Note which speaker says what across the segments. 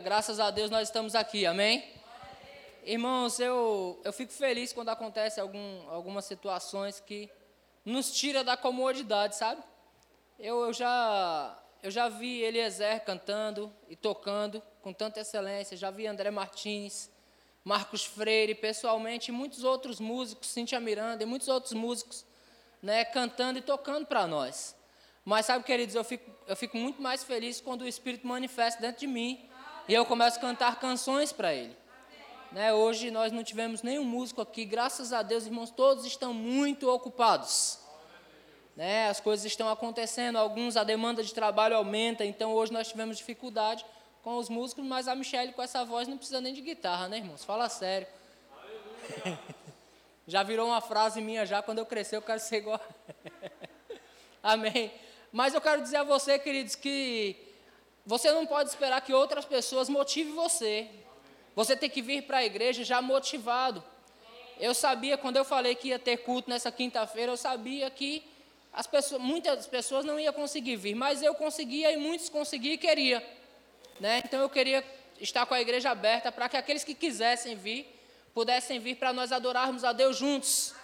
Speaker 1: Graças a Deus nós estamos aqui. Amém? Irmãos, eu, eu fico feliz quando acontece algum, algumas situações que nos tira da comodidade, sabe? Eu, eu, já, eu já vi Eliezer cantando e tocando com tanta excelência, já vi André Martins, Marcos Freire, pessoalmente, e muitos outros músicos, Cintia Miranda e muitos outros músicos, né, cantando e tocando para nós. Mas sabe, queridos, eu fico, eu fico muito mais feliz quando o Espírito manifesta dentro de mim e eu começo a cantar canções para Ele. Né, hoje nós não tivemos nenhum músico aqui, graças a Deus, irmãos, todos estão muito ocupados. Né, as coisas estão acontecendo, alguns a demanda de trabalho aumenta, então hoje nós tivemos dificuldade com os músicos, mas a Michelle com essa voz não precisa nem de guitarra, né, irmãos? Fala sério. já virou uma frase minha já, quando eu crescer eu quero ser igual. Amém. Mas eu quero dizer a você, queridos, que você não pode esperar que outras pessoas motivem você. Você tem que vir para a igreja já motivado. Eu sabia, quando eu falei que ia ter culto nessa quinta-feira, eu sabia que as pessoas, muitas pessoas não iam conseguir vir, mas eu conseguia e muitos conseguiam e queria. Né? Então eu queria estar com a igreja aberta para que aqueles que quisessem vir, pudessem vir para nós adorarmos a Deus juntos.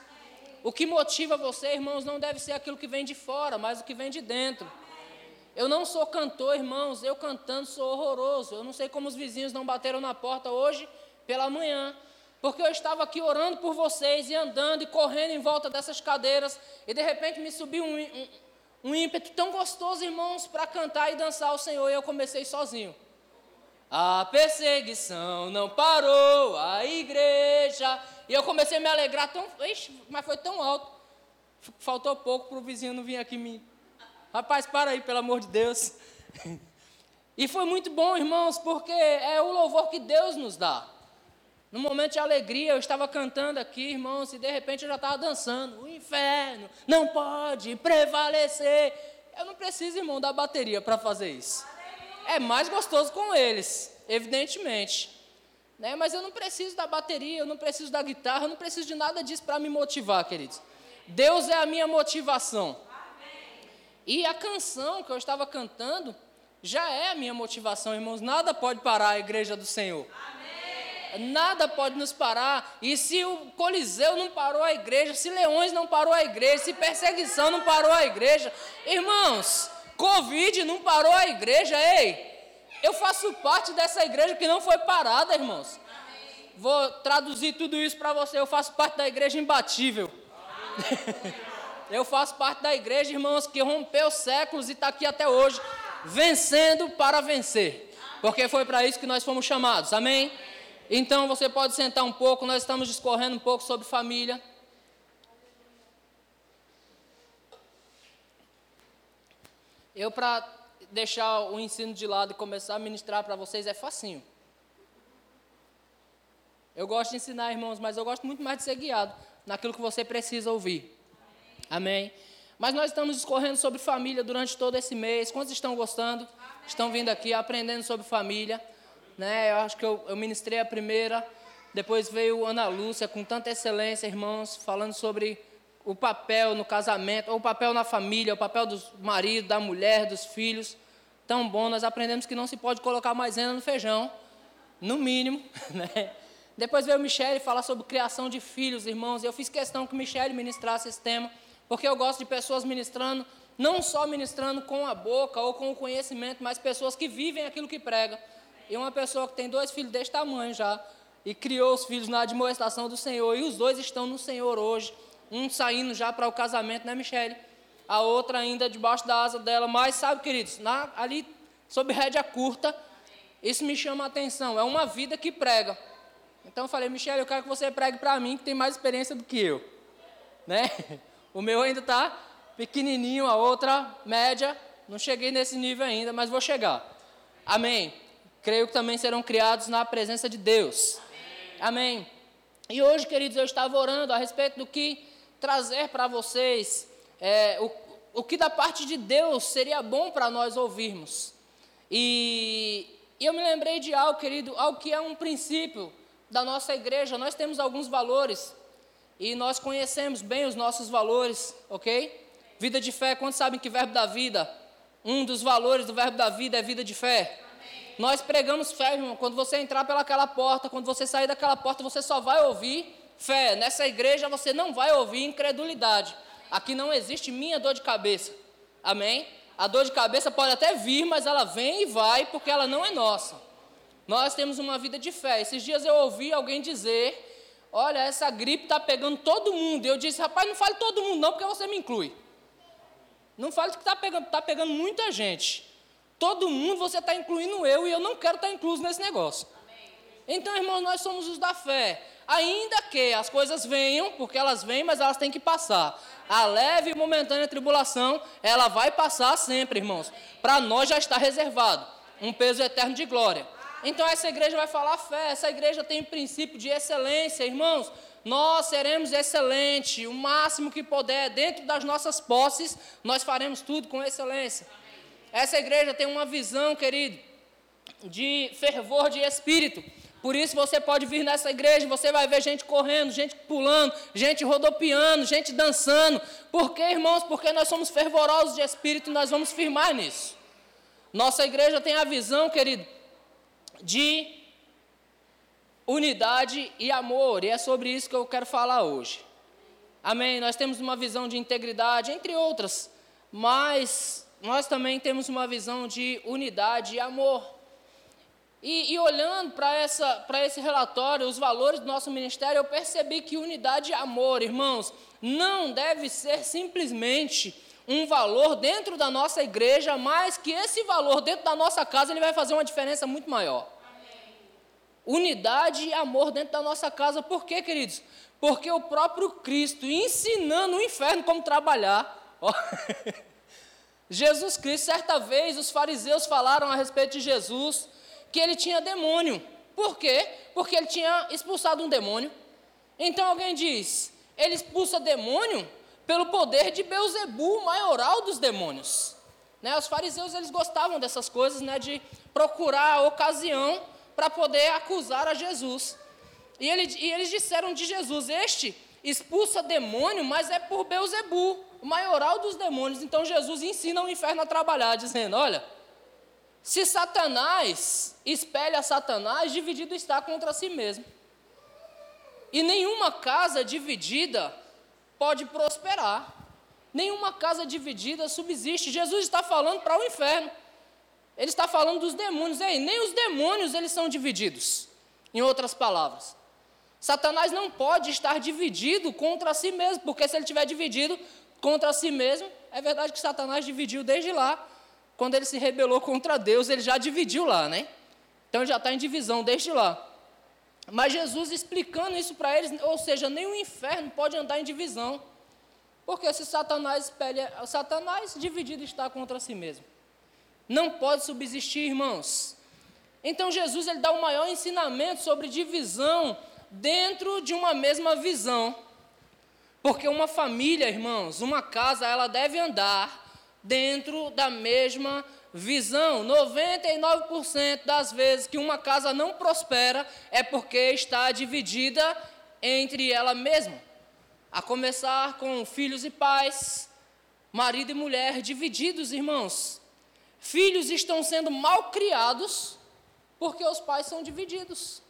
Speaker 1: O que motiva você, irmãos, não deve ser aquilo que vem de fora, mas o que vem de dentro. Eu não sou cantor, irmãos, eu cantando sou horroroso. Eu não sei como os vizinhos não bateram na porta hoje pela manhã, porque eu estava aqui orando por vocês e andando e correndo em volta dessas cadeiras, e de repente me subiu um, um, um ímpeto tão gostoso, irmãos, para cantar e dançar ao Senhor, e eu comecei sozinho. A perseguição não parou, a igreja. E eu comecei a me alegrar tão. Ixi, mas foi tão alto. Faltou pouco para o vizinho não vir aqui me. Rapaz, para aí, pelo amor de Deus. E foi muito bom, irmãos, porque é o louvor que Deus nos dá. No momento de alegria, eu estava cantando aqui, irmãos, e de repente eu já estava dançando. O inferno não pode prevalecer. Eu não preciso, irmão, da bateria para fazer isso é mais gostoso com eles, evidentemente. Né? Mas eu não preciso da bateria, eu não preciso da guitarra, eu não preciso de nada disso para me motivar, queridos. Deus é a minha motivação. E a canção que eu estava cantando já é a minha motivação, irmãos. Nada pode parar a igreja do Senhor. Nada pode nos parar. E se o Coliseu não parou a igreja, se Leões não parou a igreja, se perseguição não parou a igreja, irmãos, Covid não parou a igreja, ei. Eu faço parte dessa igreja que não foi parada, irmãos. Vou traduzir tudo isso para você. Eu faço parte da igreja imbatível. Eu faço parte da igreja, irmãos, que rompeu séculos e está aqui até hoje, vencendo para vencer. Porque foi para isso que nós fomos chamados. Amém? Então você pode sentar um pouco, nós estamos discorrendo um pouco sobre família. Eu, para deixar o ensino de lado e começar a ministrar para vocês, é facinho. Eu gosto de ensinar, irmãos, mas eu gosto muito mais de ser guiado naquilo que você precisa ouvir. Amém. Mas nós estamos discorrendo sobre família durante todo esse mês. Quantos estão gostando? Amém. Estão vindo aqui aprendendo sobre família. Né? Eu acho que eu, eu ministrei a primeira. Depois veio Ana Lúcia com tanta excelência, irmãos, falando sobre o papel no casamento, ou o papel na família, o papel do marido, da mulher, dos filhos. Tão bom, nós aprendemos que não se pode colocar maisena no feijão, no mínimo. Né? Depois veio Michele falar sobre criação de filhos, irmãos. Eu fiz questão que Michele ministrasse esse tema, porque eu gosto de pessoas ministrando, não só ministrando com a boca ou com o conhecimento, mas pessoas que vivem aquilo que prega. E uma pessoa que tem dois filhos deste tamanho já, e criou os filhos na admoestação do Senhor, e os dois estão no Senhor hoje um saindo já para o casamento, né, Michele? A outra ainda debaixo da asa dela. Mas, sabe, queridos, na, ali, sob rédea curta, isso me chama a atenção. É uma vida que prega. Então eu falei, Michele, eu quero que você pregue para mim, que tem mais experiência do que eu. Né? O meu ainda está pequenininho, a outra média. Não cheguei nesse nível ainda, mas vou chegar. Amém. Creio que também serão criados na presença de Deus. Amém. Amém. E hoje, queridos, eu estava orando a respeito do que trazer para vocês é, o, o que da parte de Deus seria bom para nós ouvirmos. E, e eu me lembrei de algo, querido, algo que é um princípio da nossa igreja. Nós temos alguns valores e nós conhecemos bem os nossos valores, ok? Vida de fé, quantos sabem que verbo da vida? Um dos valores do verbo da vida é vida de fé. Amém. Nós pregamos fé, irmão. Quando você entrar pelaquela porta, quando você sair daquela porta, você só vai ouvir fé. Nessa igreja você não vai ouvir incredulidade. Aqui não existe minha dor de cabeça. Amém? A dor de cabeça pode até vir, mas ela vem e vai porque ela não é nossa. Nós temos uma vida de fé. Esses dias eu ouvi alguém dizer Olha, essa gripe está pegando todo mundo. Eu disse, rapaz, não fale todo mundo, não, porque você me inclui. Não fale que está pegando, tá pegando muita gente. Todo mundo você está incluindo eu e eu não quero estar tá incluso nesse negócio. Então, irmãos, nós somos os da fé. Ainda que as coisas venham, porque elas vêm, mas elas têm que passar. A leve e momentânea tribulação, ela vai passar sempre, irmãos. Para nós já está reservado um peso eterno de glória. Então essa igreja vai falar fé, essa igreja tem um princípio de excelência, irmãos. Nós seremos excelentes, o máximo que puder, dentro das nossas posses, nós faremos tudo com excelência. Essa igreja tem uma visão, querido, de fervor de espírito. Por isso você pode vir nessa igreja, você vai ver gente correndo, gente pulando, gente rodopiando, gente dançando. Por quê, irmãos? Porque nós somos fervorosos de espírito e nós vamos firmar nisso. Nossa igreja tem a visão, querido, de unidade e amor, e é sobre isso que eu quero falar hoje. Amém? Nós temos uma visão de integridade, entre outras, mas nós também temos uma visão de unidade e amor. E, e olhando para esse relatório, os valores do nosso ministério, eu percebi que unidade e amor, irmãos, não deve ser simplesmente um valor dentro da nossa igreja, mas que esse valor dentro da nossa casa ele vai fazer uma diferença muito maior. Amém. Unidade e amor dentro da nossa casa, por quê, queridos? Porque o próprio Cristo ensinando o inferno como trabalhar. Jesus Cristo, certa vez, os fariseus falaram a respeito de Jesus que ele tinha demônio. Por quê? Porque ele tinha expulsado um demônio. Então alguém diz: ele expulsa demônio? Pelo poder de Beuzebu, maioral dos demônios. Né, os fariseus eles gostavam dessas coisas, né, de procurar a ocasião para poder acusar a Jesus. E, ele, e, eles disseram de Jesus: Este expulsa demônio, mas é por Beuzebu, o maioral dos demônios. Então Jesus ensina o inferno a trabalhar, dizendo: Olha, se Satanás espelha Satanás, dividido está contra si mesmo. E nenhuma casa dividida pode prosperar. Nenhuma casa dividida subsiste. Jesus está falando para o inferno. Ele está falando dos demônios. Ei, nem os demônios eles são divididos. Em outras palavras, Satanás não pode estar dividido contra si mesmo, porque se ele estiver dividido contra si mesmo, é verdade que Satanás dividiu desde lá, quando ele se rebelou contra Deus, ele já dividiu lá, né? Então ele já está em divisão desde lá. Mas Jesus explicando isso para eles, ou seja, nem o inferno pode andar em divisão. Porque se Satanás espelha, Satanás dividido está contra si mesmo. Não pode subsistir, irmãos. Então Jesus ele dá o maior ensinamento sobre divisão dentro de uma mesma visão. Porque uma família, irmãos, uma casa, ela deve andar dentro da mesma visão. 99% das vezes que uma casa não prospera é porque está dividida entre ela mesma. A começar com filhos e pais, marido e mulher divididos, irmãos. Filhos estão sendo mal criados porque os pais são divididos.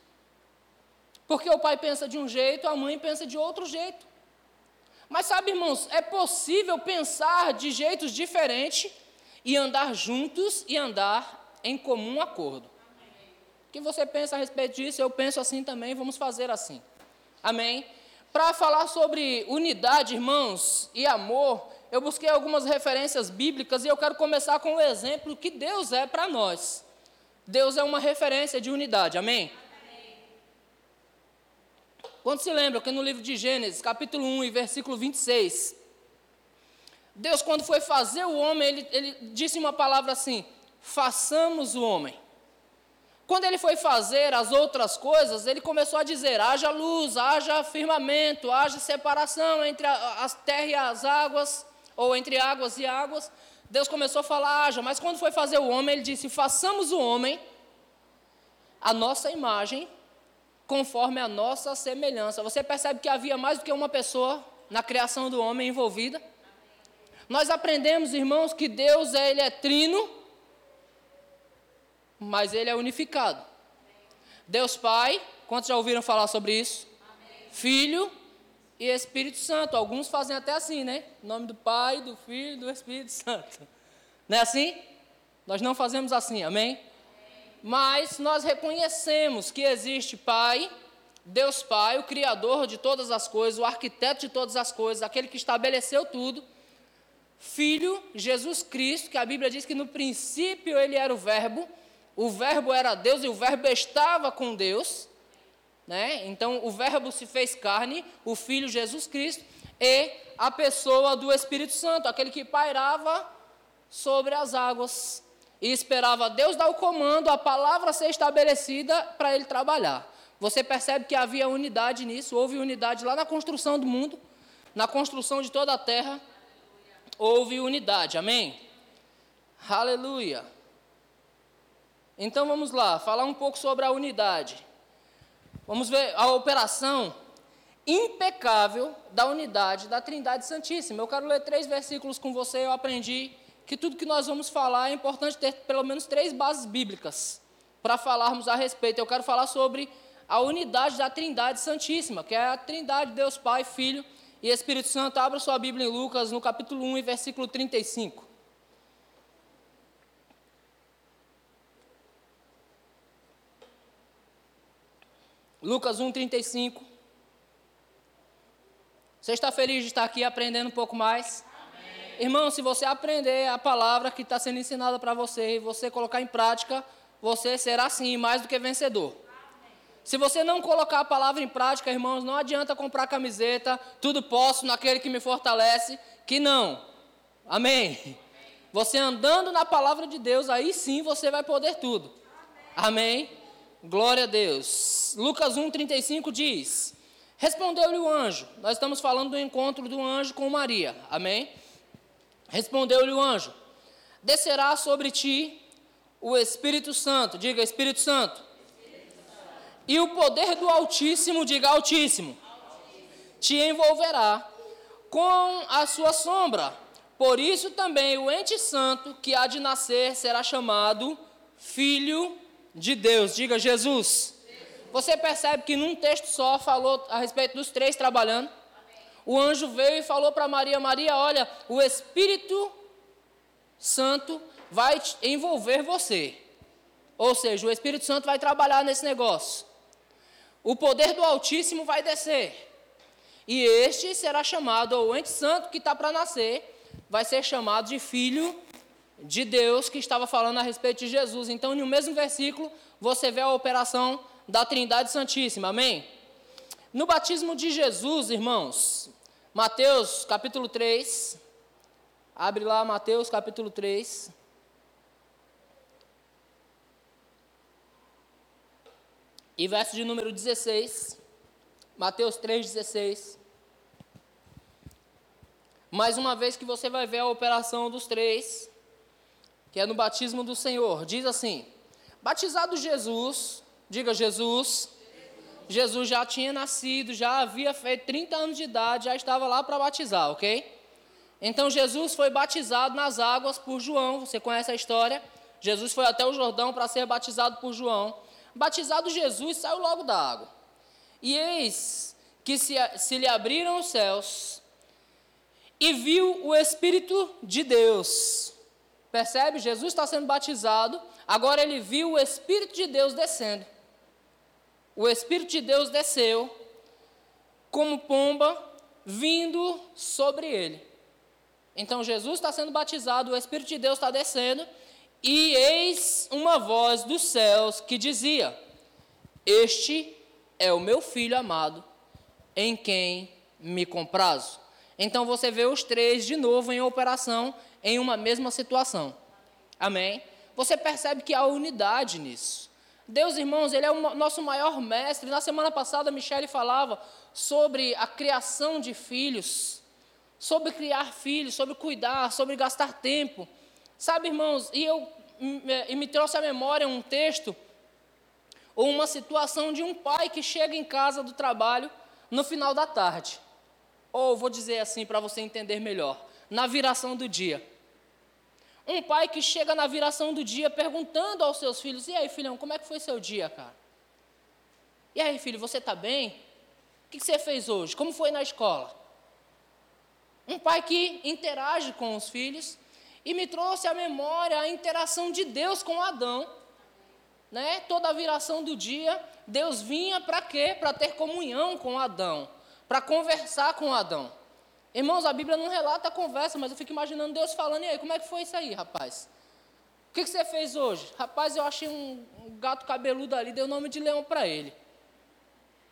Speaker 1: Porque o pai pensa de um jeito, a mãe pensa de outro jeito. Mas sabe, irmãos, é possível pensar de jeitos diferentes e andar juntos e andar em comum acordo. O que você pensa a respeito disso? Eu penso assim também, vamos fazer assim. Amém? Para falar sobre unidade, irmãos, e amor, eu busquei algumas referências bíblicas e eu quero começar com o exemplo que Deus é para nós. Deus é uma referência de unidade, amém? Quando se lembra que no livro de Gênesis, capítulo 1 e versículo 26, Deus, quando foi fazer o homem, ele, ele disse uma palavra assim: façamos o homem. Quando ele foi fazer as outras coisas, ele começou a dizer: haja luz, haja firmamento, haja separação entre a, as terra e as águas, ou entre águas e águas. Deus começou a falar: haja, mas quando foi fazer o homem, ele disse: façamos o homem a nossa imagem, conforme a nossa semelhança. Você percebe que havia mais do que uma pessoa na criação do homem envolvida? Nós aprendemos, irmãos, que Deus é, ele é trino. mas ele é unificado. Deus Pai, quantos já ouviram falar sobre isso? Amém. Filho e Espírito Santo. Alguns fazem até assim, né? Em nome do Pai, do Filho e do Espírito Santo. Não é assim? Nós não fazemos assim, amém? Mas nós reconhecemos que existe Pai, Deus Pai, o Criador de todas as coisas, o arquiteto de todas as coisas, aquele que estabeleceu tudo. Filho, Jesus Cristo, que a Bíblia diz que no princípio ele era o Verbo, o Verbo era Deus e o Verbo estava com Deus. Né? Então o Verbo se fez carne, o Filho Jesus Cristo, e a pessoa do Espírito Santo, aquele que pairava sobre as águas e esperava Deus dar o comando, a palavra ser estabelecida para ele trabalhar. Você percebe que havia unidade nisso, houve unidade lá na construção do mundo, na construção de toda a terra, houve unidade, amém? Aleluia. Então vamos lá, falar um pouco sobre a unidade. Vamos ver a operação impecável da unidade da Trindade Santíssima. Eu quero ler três versículos com você, eu aprendi que tudo que nós vamos falar é importante ter pelo menos três bases bíblicas para falarmos a respeito. Eu quero falar sobre a unidade da Trindade Santíssima, que é a Trindade, Deus Pai, Filho e Espírito Santo, abra sua Bíblia em Lucas, no capítulo 1 e versículo 35. Lucas 1, 35. Você está feliz de estar aqui aprendendo um pouco mais? Irmão, se você aprender a palavra que está sendo ensinada para você e você colocar em prática, você será sim mais do que vencedor. Se você não colocar a palavra em prática, irmãos, não adianta comprar camiseta, tudo posso naquele que me fortalece, que não. Amém. Você andando na palavra de Deus, aí sim você vai poder tudo. Amém. Glória a Deus. Lucas 1:35 diz: Respondeu-lhe o anjo. Nós estamos falando do encontro do anjo com Maria. Amém. Respondeu-lhe o anjo: Descerá sobre ti o Espírito Santo. Diga Espírito Santo e o poder do Altíssimo, diga Altíssimo, te envolverá com a sua sombra. Por isso também o ente santo que há de nascer será chamado Filho de Deus. Diga Jesus. Você percebe que num texto só falou a respeito dos três trabalhando. O anjo veio e falou para Maria: Maria, olha, o Espírito Santo vai envolver você. Ou seja, o Espírito Santo vai trabalhar nesse negócio o poder do Altíssimo vai descer. E este será chamado, ou o ente santo que está para nascer, vai ser chamado de filho de Deus, que estava falando a respeito de Jesus. Então, no mesmo versículo, você vê a operação da Trindade Santíssima. Amém? No batismo de Jesus, irmãos, Mateus capítulo 3, abre lá Mateus capítulo 3. E verso de número 16, Mateus 3,16. Mais uma vez que você vai ver a operação dos três, que é no batismo do Senhor. Diz assim: Batizado Jesus, diga Jesus, Jesus já tinha nascido, já havia feito 30 anos de idade, já estava lá para batizar, ok? Então Jesus foi batizado nas águas por João, você conhece a história? Jesus foi até o Jordão para ser batizado por João. Batizado Jesus, saiu logo da água. E eis que se, se lhe abriram os céus e viu o Espírito de Deus. Percebe? Jesus está sendo batizado, agora ele viu o Espírito de Deus descendo. O Espírito de Deus desceu como pomba vindo sobre ele. Então Jesus está sendo batizado, o Espírito de Deus está descendo, e eis uma voz dos céus que dizia: Este é o meu filho amado, em quem me comprazo. Então você vê os três de novo em operação em uma mesma situação. Amém? Você percebe que há unidade nisso. Deus, irmãos, Ele é o nosso maior mestre. Na semana passada, Michele falava sobre a criação de filhos, sobre criar filhos, sobre cuidar, sobre gastar tempo. Sabe, irmãos, e eu e me trouxe à memória um texto ou uma situação de um pai que chega em casa do trabalho no final da tarde. Ou vou dizer assim para você entender melhor, na viração do dia. Um pai que chega na viração do dia perguntando aos seus filhos: E aí, filhão, como é que foi seu dia, cara? E aí, filho, você está bem? O que você fez hoje? Como foi na escola? Um pai que interage com os filhos e me trouxe à memória a interação de Deus com Adão. Né? Toda a viração do dia, Deus vinha para quê? Para ter comunhão com Adão, para conversar com Adão. Irmãos, a Bíblia não relata a conversa, mas eu fico imaginando Deus falando, e aí, como é que foi isso aí, rapaz? O que, que você fez hoje? Rapaz, eu achei um, gato cabeludo ali, dei o nome de leão para ele.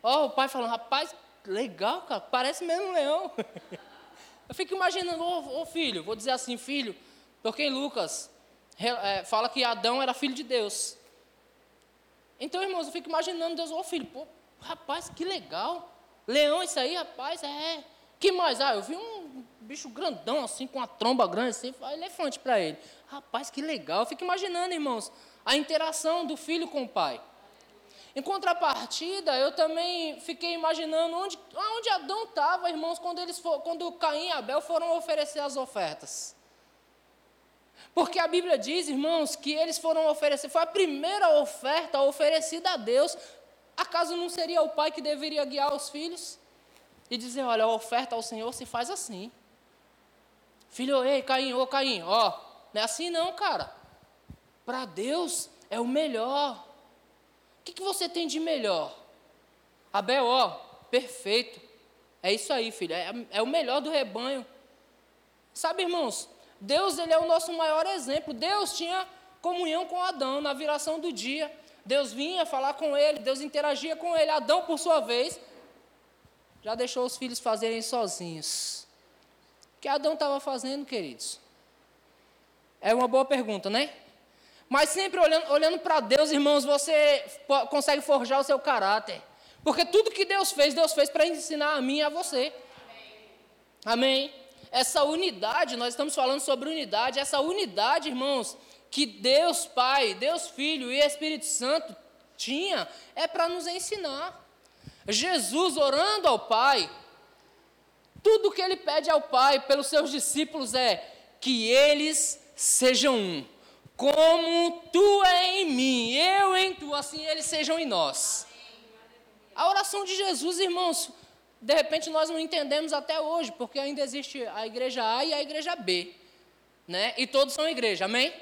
Speaker 1: Ó, oh, o pai falando, rapaz, legal, cara, parece mesmo um leão. eu fico imaginando, ô oh, oh, filho, vou dizer assim, filho, porque em Lucas é, fala que Adão era filho de Deus. Então, irmãos, eu fico imaginando Deus, ô filho, pô, rapaz, que legal. Leão, isso aí, rapaz, é. Que mais? Ah, eu vi um bicho grandão, assim, com a tromba grande, assim, elefante para ele. Rapaz, que legal. Eu fico imaginando, irmãos, a interação do filho com o pai. Em contrapartida, eu também fiquei imaginando onde, onde Adão estava, irmãos, quando, eles for, quando Caim e Abel foram oferecer as ofertas. Porque a Bíblia diz, irmãos, que eles foram oferecer, foi a primeira oferta oferecida a Deus. Acaso não seria o pai que deveria guiar os filhos? E dizer: olha, a oferta ao Senhor se faz assim. Filho, ei, Caim, ô Caim, ó, não é assim não, cara. Para Deus é o melhor. O que, que você tem de melhor? Abel, ó, perfeito. É isso aí, filho, é, é o melhor do rebanho. Sabe, irmãos, Deus ele é o nosso maior exemplo. Deus tinha comunhão com Adão na viração do dia. Deus vinha falar com ele, Deus interagia com ele. Adão, por sua vez, já deixou os filhos fazerem sozinhos. O que Adão estava fazendo, queridos? É uma boa pergunta, né? Mas sempre olhando, olhando para Deus, irmãos, você consegue forjar o seu caráter. Porque tudo que Deus fez, Deus fez para ensinar a mim e a você. Amém. Amém. Essa unidade, nós estamos falando sobre unidade, essa unidade, irmãos, que Deus Pai, Deus Filho e Espírito Santo tinha, é para nos ensinar. Jesus orando ao Pai, tudo que ele pede ao Pai pelos seus discípulos é que eles sejam um. Como tu é em mim, eu em tu, assim eles sejam em nós. A oração de Jesus, irmãos, de repente nós não entendemos até hoje, porque ainda existe a igreja A e a igreja B, né? E todos são igreja, amém?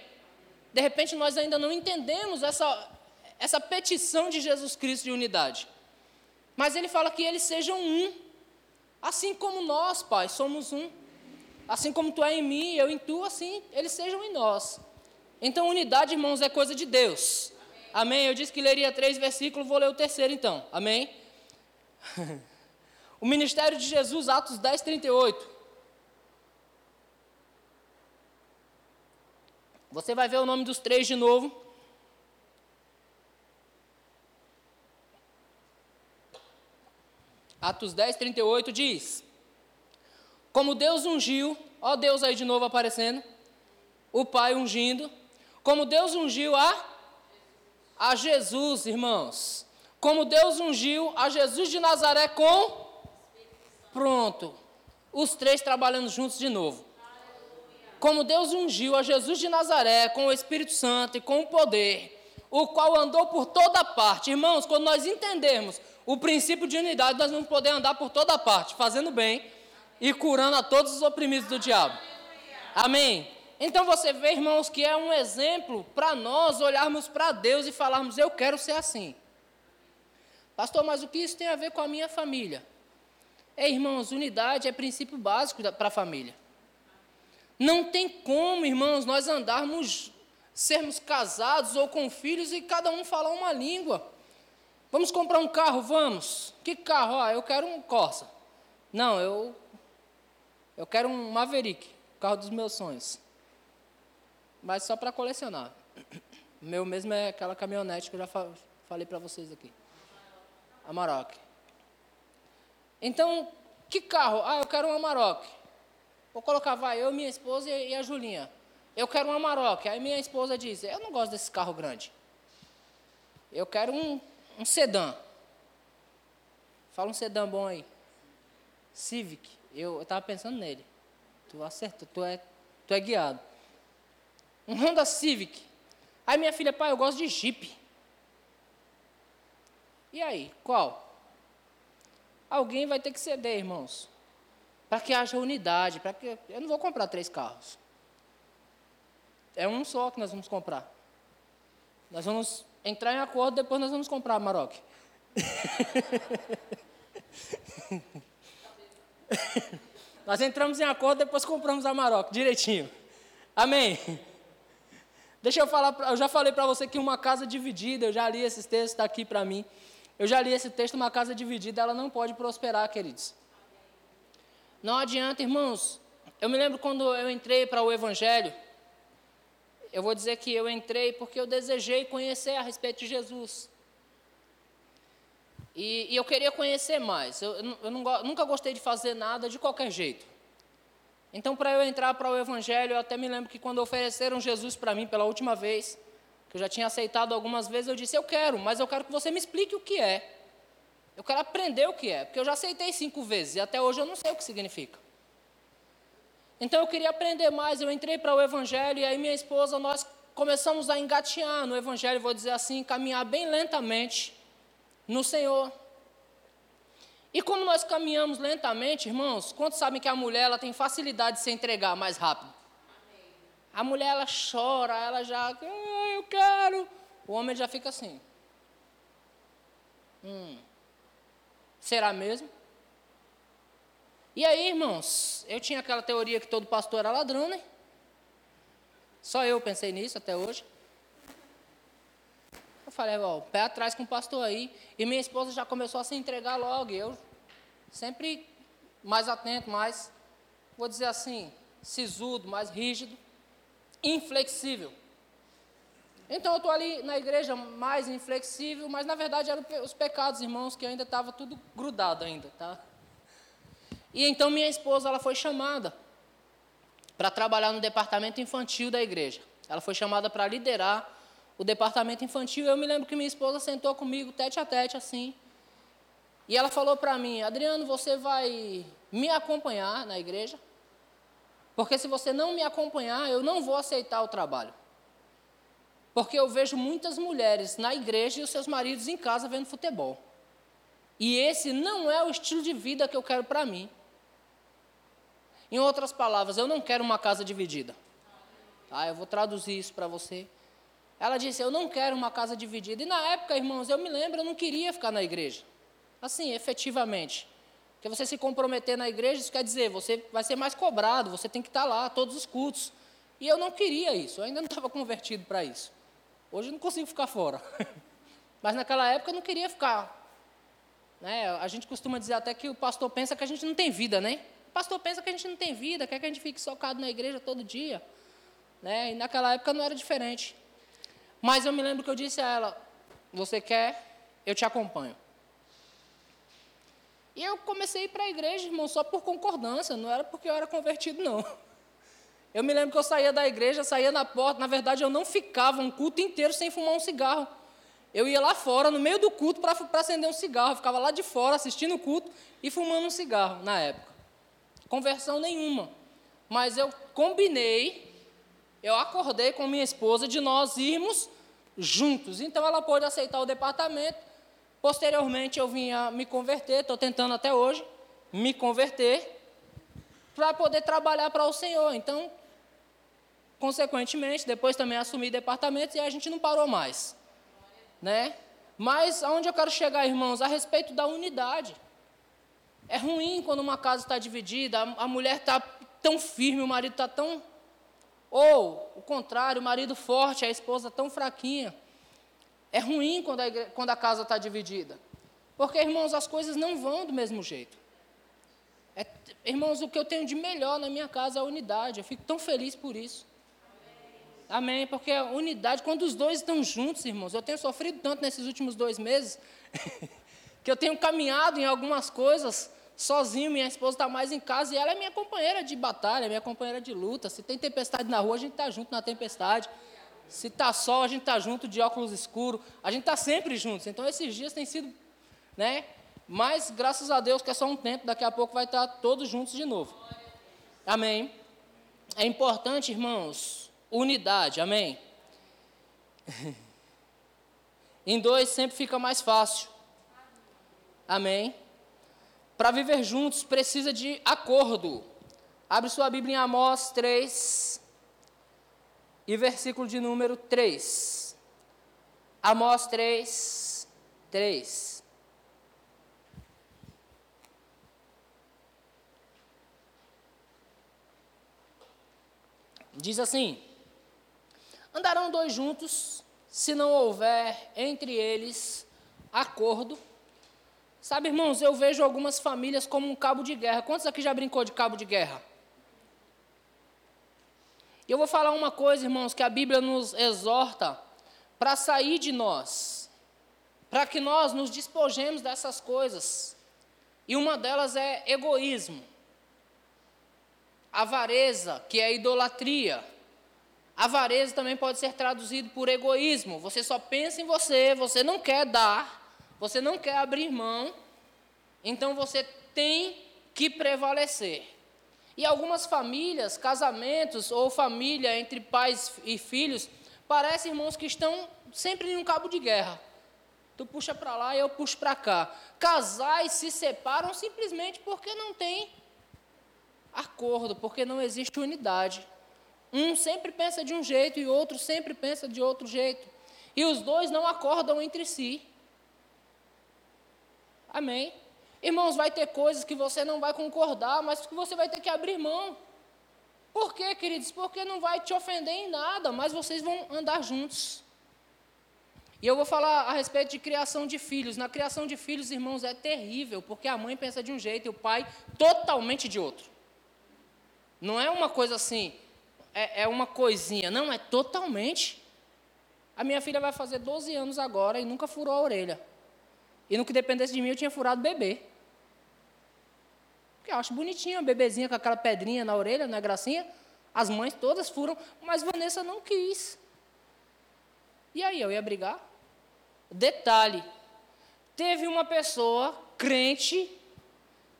Speaker 1: De repente nós ainda não entendemos essa, essa petição de Jesus Cristo de unidade. Mas ele fala que eles sejam um. Assim como nós, Pai, somos um. Assim como tu é em mim, eu em tu, assim eles sejam em nós. Então, unidade, irmãos, é coisa de Deus. Amém. Eu disse que leria três versículos, vou ler o terceiro então. Amém? o ministério de Jesus, Atos 10, 38. Você vai ver o nome dos três de novo. Atos 10, 38 diz: Como Deus ungiu, ó Deus aí de novo aparecendo, o Pai ungindo, como Deus ungiu a, a Jesus, irmãos, como Deus ungiu a Jesus de Nazaré com. Pronto, os três trabalhando juntos de novo. Como Deus ungiu a Jesus de Nazaré com o Espírito Santo e com o poder, o qual andou por toda parte. Irmãos, quando nós entendermos o princípio de unidade, nós vamos poder andar por toda parte, fazendo bem e curando a todos os oprimidos do diabo. Amém? Então você vê, irmãos, que é um exemplo para nós olharmos para Deus e falarmos: Eu quero ser assim. Pastor, mas o que isso tem a ver com a minha família? É, irmãos, unidade é princípio básico para a família. Não tem como, irmãos, nós andarmos, sermos casados ou com filhos e cada um falar uma língua. Vamos comprar um carro? Vamos. Que carro? Ah, eu quero um Corsa. Não, eu eu quero um Maverick, carro dos meus sonhos. Mas só para colecionar. O meu mesmo é aquela caminhonete que eu já falei para vocês aqui. Amarok. Então, que carro? Ah, eu quero um Amarok. Vou colocar, vai, eu, minha esposa e a Julinha. Eu quero um Amarok. Aí minha esposa diz, eu não gosto desse carro grande. Eu quero um um sedã. Fala um sedã bom aí. Civic. Eu estava pensando nele. Tu acertou, tu é, tu é guiado. Um Honda Civic. Aí minha filha, pai, eu gosto de Jeep. E aí, qual? Alguém vai ter que ceder, irmãos. Para que haja unidade, para que eu não vou comprar três carros. É um só que nós vamos comprar. Nós vamos entrar em acordo, depois nós vamos comprar Maroc. nós entramos em acordo, depois compramos a Maroc, direitinho. Amém. Deixa eu falar, eu já falei para você que uma casa dividida, eu já li esses textos, está aqui para mim. Eu já li esse texto, uma casa dividida, ela não pode prosperar, queridos. Não adianta, irmãos. Eu me lembro quando eu entrei para o Evangelho, eu vou dizer que eu entrei porque eu desejei conhecer a respeito de Jesus. E, e eu queria conhecer mais. Eu, eu não, nunca gostei de fazer nada de qualquer jeito. Então, para eu entrar para o Evangelho, eu até me lembro que quando ofereceram Jesus para mim pela última vez, que eu já tinha aceitado algumas vezes, eu disse: Eu quero, mas eu quero que você me explique o que é. Eu quero aprender o que é, porque eu já aceitei cinco vezes e até hoje eu não sei o que significa. Então eu queria aprender mais, eu entrei para o Evangelho e aí minha esposa, nós começamos a engatear no Evangelho, vou dizer assim, caminhar bem lentamente no Senhor. E como nós caminhamos lentamente, irmãos, quantos sabem que a mulher ela tem facilidade de se entregar mais rápido? A mulher ela chora, ela já, ah, eu quero. O homem já fica assim. Hum, será mesmo? E aí, irmãos, eu tinha aquela teoria que todo pastor era ladrão, né? Só eu pensei nisso até hoje. Eu falei, ó, pé atrás com o pastor aí. E minha esposa já começou a se entregar logo. E eu sempre mais atento, mais, vou dizer assim, sisudo, mais rígido, inflexível. Então eu estou ali na igreja mais inflexível, mas na verdade eram os pecados, irmãos, que ainda estava tudo grudado ainda, tá? E então minha esposa ela foi chamada para trabalhar no departamento infantil da igreja. Ela foi chamada para liderar o departamento infantil. Eu me lembro que minha esposa sentou comigo tete a tete assim. E ela falou para mim: "Adriano, você vai me acompanhar na igreja? Porque se você não me acompanhar, eu não vou aceitar o trabalho. Porque eu vejo muitas mulheres na igreja e os seus maridos em casa vendo futebol. E esse não é o estilo de vida que eu quero para mim. Em outras palavras, eu não quero uma casa dividida. Tá? Eu vou traduzir isso para você. Ela disse: Eu não quero uma casa dividida. E na época, irmãos, eu me lembro, eu não queria ficar na igreja. Assim, efetivamente. Porque você se comprometer na igreja, isso quer dizer, você vai ser mais cobrado, você tem que estar lá, todos os cultos. E eu não queria isso, eu ainda não estava convertido para isso. Hoje eu não consigo ficar fora. Mas naquela época eu não queria ficar. Né? A gente costuma dizer até que o pastor pensa que a gente não tem vida, né? Pastor pensa que a gente não tem vida, quer que a gente fique socado na igreja todo dia. Né? E naquela época não era diferente. Mas eu me lembro que eu disse a ela: Você quer? Eu te acompanho. E eu comecei a ir para a igreja, irmão, só por concordância, não era porque eu era convertido, não. Eu me lembro que eu saía da igreja, saía na porta, na verdade eu não ficava um culto inteiro sem fumar um cigarro. Eu ia lá fora, no meio do culto, para acender um cigarro. Eu ficava lá de fora assistindo o culto e fumando um cigarro na época conversão nenhuma. Mas eu combinei, eu acordei com minha esposa de nós irmos juntos. Então ela pôde aceitar o departamento. Posteriormente eu vinha me converter, estou tentando até hoje me converter para poder trabalhar para o Senhor. Então, consequentemente, depois também assumi departamentos e a gente não parou mais, né? Mas aonde eu quero chegar, irmãos, a respeito da unidade. É ruim quando uma casa está dividida, a, mulher está tão firme, o marido está tão. Ou, o contrário, o marido forte, a esposa tão fraquinha. É ruim quando a, igre... quando a casa está dividida. Porque, irmãos, as coisas não vão do mesmo jeito. É, irmãos, o que eu tenho de melhor na minha casa é a unidade. Eu fico tão feliz por isso. Amém. Porque a unidade, quando os dois estão juntos, irmãos, eu tenho sofrido tanto nesses últimos dois meses, que eu tenho caminhado em algumas coisas sozinho, minha esposa está mais em casa e ela é minha companheira de batalha, minha companheira de luta. Se tem tempestade na rua, a gente está junto na tempestade. Se está sol, a gente está junto de óculos escuros. A gente está sempre juntos. Então, esses dias têm sido, né? Mas, graças a Deus, que é só um tempo, daqui a pouco vai estar tá todos juntos de novo. Amém. É importante, irmãos, unidade, amém? em dois sempre fica mais fácil, amém? Para viver juntos precisa de acordo. Abre sua Bíblia em Amós 3 e versículo de número 3. Amós 3, 3. Diz assim: Andarão dois juntos, se não houver entre eles acordo. Sabe, irmãos, eu vejo algumas famílias como um cabo de guerra. Quantos aqui já brincou de cabo de guerra? E eu vou falar uma coisa, irmãos, que a Bíblia nos exorta para sair de nós, para que nós nos despojemos dessas coisas. E uma delas é egoísmo avareza, que é idolatria. Avareza também pode ser traduzido por egoísmo. Você só pensa em você, você não quer dar, você não quer abrir mão, então você tem que prevalecer. E algumas famílias, casamentos ou família entre pais e filhos, parecem irmãos que estão sempre em um cabo de guerra. Tu puxa para lá e eu puxo para cá. Casais se separam simplesmente porque não tem acordo, porque não existe unidade. Um sempre pensa de um jeito e outro sempre pensa de outro jeito. E os dois não acordam entre si. Amém? Irmãos, vai ter coisas que você não vai concordar, mas que você vai ter que abrir mão. Por quê, queridos? Porque não vai te ofender em nada, mas vocês vão andar juntos. E eu vou falar a respeito de criação de filhos. Na criação de filhos, irmãos, é terrível, porque a mãe pensa de um jeito e o pai totalmente de outro. Não é uma coisa assim, é, é uma coisinha. Não, é totalmente. A minha filha vai fazer 12 anos agora e nunca furou a orelha. E no que dependesse de mim, eu tinha furado bebê. Porque eu acho bonitinha, a bebezinha com aquela pedrinha na orelha, não é gracinha? As mães todas furam, mas Vanessa não quis. E aí, eu ia brigar? Detalhe: teve uma pessoa, crente,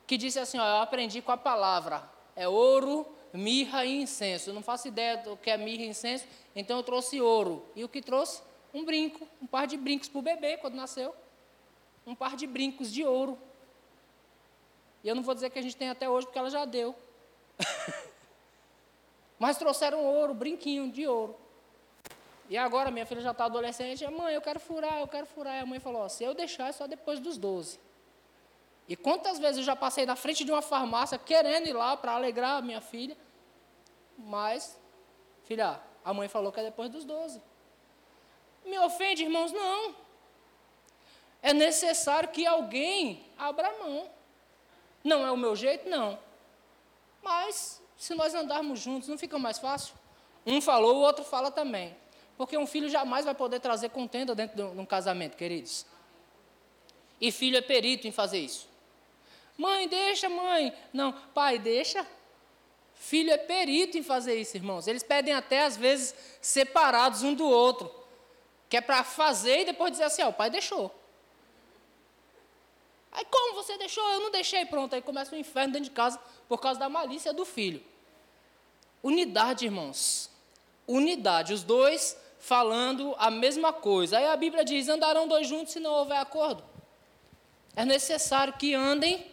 Speaker 1: que disse assim: ó, Eu aprendi com a palavra, é ouro, mirra e incenso. Eu não faço ideia do que é mirra e incenso, então eu trouxe ouro. E o que trouxe? Um brinco, um par de brincos para o bebê quando nasceu. Um par de brincos de ouro. E eu não vou dizer que a gente tem até hoje, porque ela já deu. Mas trouxeram ouro, brinquinho de ouro. E agora minha filha já está adolescente, mãe, eu quero furar, eu quero furar. E a mãe falou, se eu deixar é só depois dos 12. E quantas vezes eu já passei na frente de uma farmácia querendo ir lá para alegrar a minha filha, mas, filha, a mãe falou que é depois dos 12. Me ofende, irmãos? Não. É necessário que alguém abra a mão. Não é o meu jeito? Não. Mas, se nós andarmos juntos, não fica mais fácil? Um falou, o outro fala também. Porque um filho jamais vai poder trazer contenda dentro de um casamento, queridos. E filho é perito em fazer isso. Mãe, deixa, mãe. Não, pai, deixa. Filho é perito em fazer isso, irmãos. Eles pedem até, às vezes, separados um do outro. Que é para fazer e depois dizer assim: ó, o pai deixou. Aí, como você deixou? Eu não deixei. Pronto, aí começa o inferno dentro de casa por causa da malícia do filho. Unidade, irmãos. Unidade. Os dois falando a mesma coisa. Aí a Bíblia diz: andarão dois juntos se não houver acordo. É necessário que andem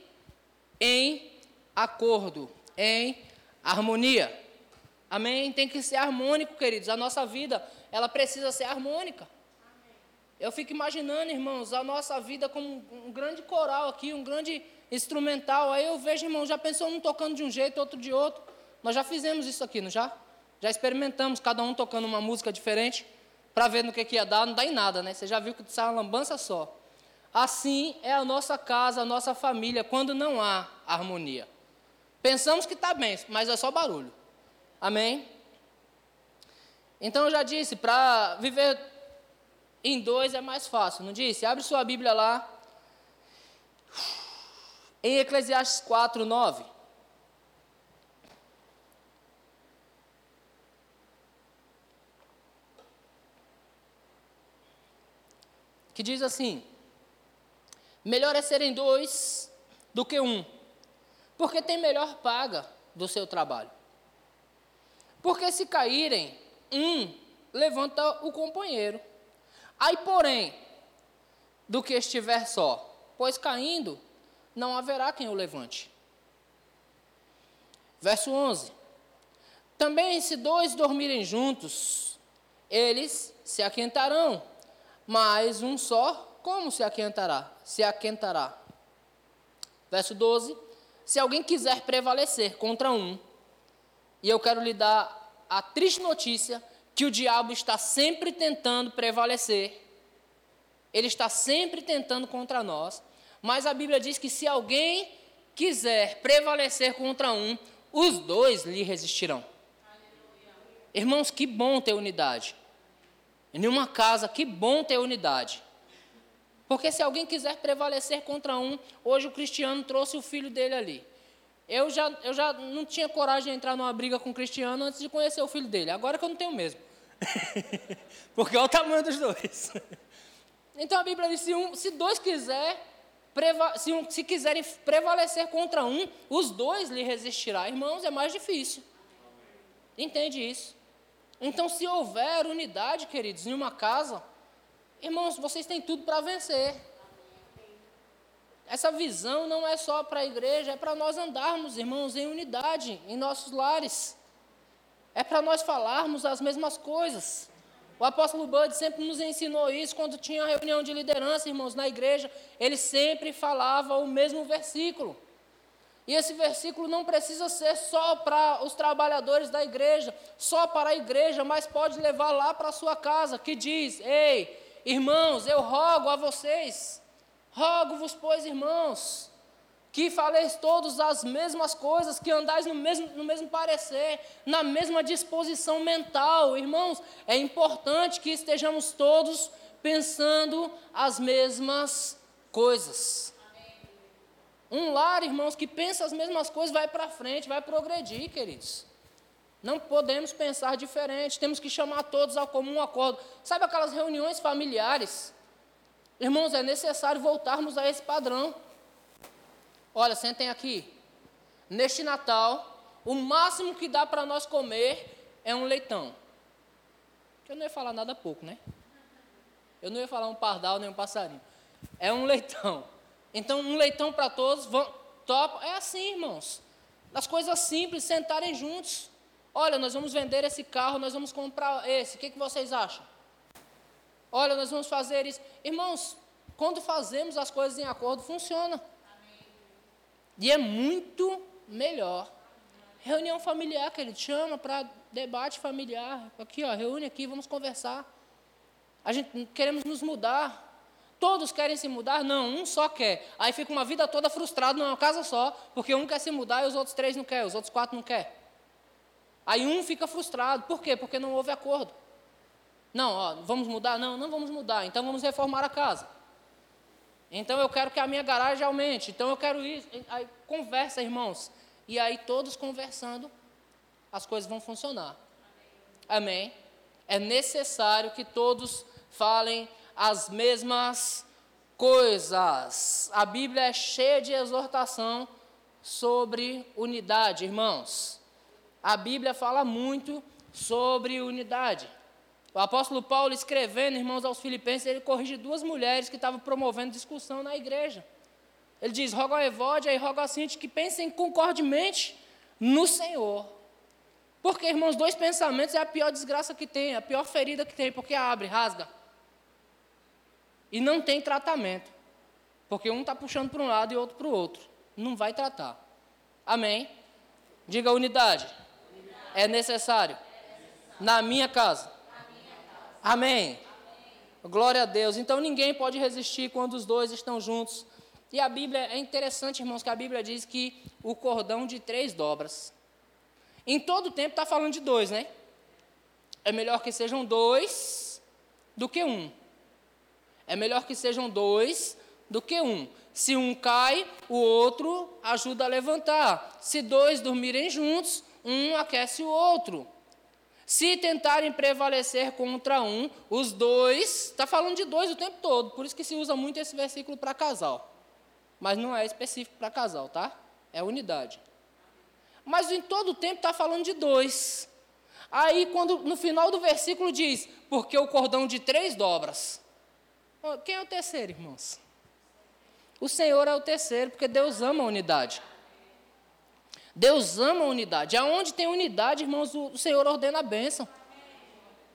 Speaker 1: em acordo, em harmonia. Amém? Tem que ser harmônico, queridos. A nossa vida, ela precisa ser harmônica. Eu fico imaginando, irmãos, a nossa vida como um grande coral aqui, um grande instrumental. Aí eu vejo, irmãos, já pensou um tocando de um jeito, outro de outro. Nós já fizemos isso aqui, não já? Já experimentamos, cada um tocando uma música diferente, para ver no que, que ia dar. Não dá em nada, né? Você já viu que sai uma lambança só. Assim é a nossa casa, a nossa família, quando não há harmonia. Pensamos que está bem, mas é só barulho. Amém? Então eu já disse, para viver em dois é mais fácil, não disse? Abre sua Bíblia lá. Em Eclesiastes 4, 9. Que diz assim: Melhor é serem dois do que um, porque tem melhor paga do seu trabalho. Porque se caírem, um levanta o companheiro. Aí, porém, do que estiver só, pois caindo, não haverá quem o levante. Verso 11: Também se dois dormirem juntos, eles se aquentarão, mas um só, como se aquentará? Se aquentará. Verso 12: Se alguém quiser prevalecer contra um, e eu quero lhe dar a triste notícia que o diabo está sempre tentando prevalecer, ele está sempre tentando contra nós, mas a Bíblia diz que se alguém quiser prevalecer contra um, os dois lhe resistirão. Irmãos, que bom ter unidade. Em uma casa, que bom ter unidade. Porque se alguém quiser prevalecer contra um, hoje o cristiano trouxe o filho dele ali. Eu já, eu já não tinha coragem de entrar numa briga com o Cristiano antes de conhecer o filho dele. Agora que eu não tenho mesmo. Porque olha o tamanho dos dois. Então a Bíblia diz: se, um, se dois quiser, se, um, se quiserem prevalecer contra um, os dois lhe resistirá. Irmãos, é mais difícil. Entende isso? Então, se houver unidade, queridos, em uma casa, irmãos, vocês têm tudo para vencer. Essa visão não é só para a igreja, é para nós andarmos, irmãos, em unidade, em nossos lares. É para nós falarmos as mesmas coisas. O apóstolo Bud sempre nos ensinou isso quando tinha reunião de liderança, irmãos, na igreja. Ele sempre falava o mesmo versículo. E esse versículo não precisa ser só para os trabalhadores da igreja, só para a igreja, mas pode levar lá para a sua casa, que diz: Ei, irmãos, eu rogo a vocês Rogo-vos, pois, irmãos, que faleis todos as mesmas coisas, que andais no mesmo, no mesmo parecer, na mesma disposição mental. Irmãos, é importante que estejamos todos pensando as mesmas coisas. Um lar, irmãos, que pensa as mesmas coisas, vai para frente, vai progredir, queridos. Não podemos pensar diferente, temos que chamar todos ao comum acordo. Sabe aquelas reuniões familiares? Irmãos, é necessário voltarmos a esse padrão. Olha, sentem aqui. Neste Natal, o máximo que dá para nós comer é um leitão. Eu não ia falar nada pouco, né? Eu não ia falar um pardal nem um passarinho. É um leitão. Então, um leitão para todos, vão, top. É assim, irmãos. As coisas simples, sentarem juntos. Olha, nós vamos vender esse carro, nós vamos comprar esse. O que, que vocês acham? Olha, nós vamos fazer isso. Irmãos, quando fazemos as coisas em acordo, funciona. E é muito melhor. Reunião familiar, querido, chama para debate familiar. Aqui, ó, reúne aqui, vamos conversar. A gente queremos nos mudar. Todos querem se mudar? Não, um só quer. Aí fica uma vida toda frustrado numa casa só, porque um quer se mudar e os outros três não querem, os outros quatro não querem. Aí um fica frustrado. Por quê? Porque não houve acordo. Não, ó, vamos mudar? Não, não vamos mudar. Então vamos reformar a casa. Então eu quero que a minha garagem aumente. Então eu quero isso. Aí conversa, irmãos. E aí todos conversando, as coisas vão funcionar. Amém? É necessário que todos falem as mesmas coisas. A Bíblia é cheia de exortação sobre unidade, irmãos. A Bíblia fala muito sobre unidade. O apóstolo Paulo, escrevendo, irmãos, aos Filipenses, ele corrige duas mulheres que estavam promovendo discussão na igreja. Ele diz: roga ao Evódia e roga ao Cinti que pensem concordemente no Senhor. Porque, irmãos, dois pensamentos é a pior desgraça que tem, a pior ferida que tem, porque abre, rasga. E não tem tratamento. Porque um está puxando para um lado e outro para o outro. Não vai tratar. Amém? Diga unidade. unidade. É necessário. É necessário. Na minha casa Amém. Glória a Deus. Então ninguém pode resistir quando os dois estão juntos. E a Bíblia, é interessante, irmãos, que a Bíblia diz que o cordão de três dobras. Em todo tempo está falando de dois, né? É melhor que sejam dois do que um. É melhor que sejam dois do que um. Se um cai, o outro ajuda a levantar. Se dois dormirem juntos, um aquece o outro. Se tentarem prevalecer contra um, os dois, está falando de dois o tempo todo, por isso que se usa muito esse versículo para casal. Mas não é específico para casal, tá? É unidade. Mas em todo o tempo está falando de dois. Aí, quando no final do versículo diz, porque o cordão de três dobras. Quem é o terceiro, irmãos? O Senhor é o terceiro, porque Deus ama a unidade. Deus ama a unidade. Aonde tem unidade, irmãos, o Senhor ordena a bênção.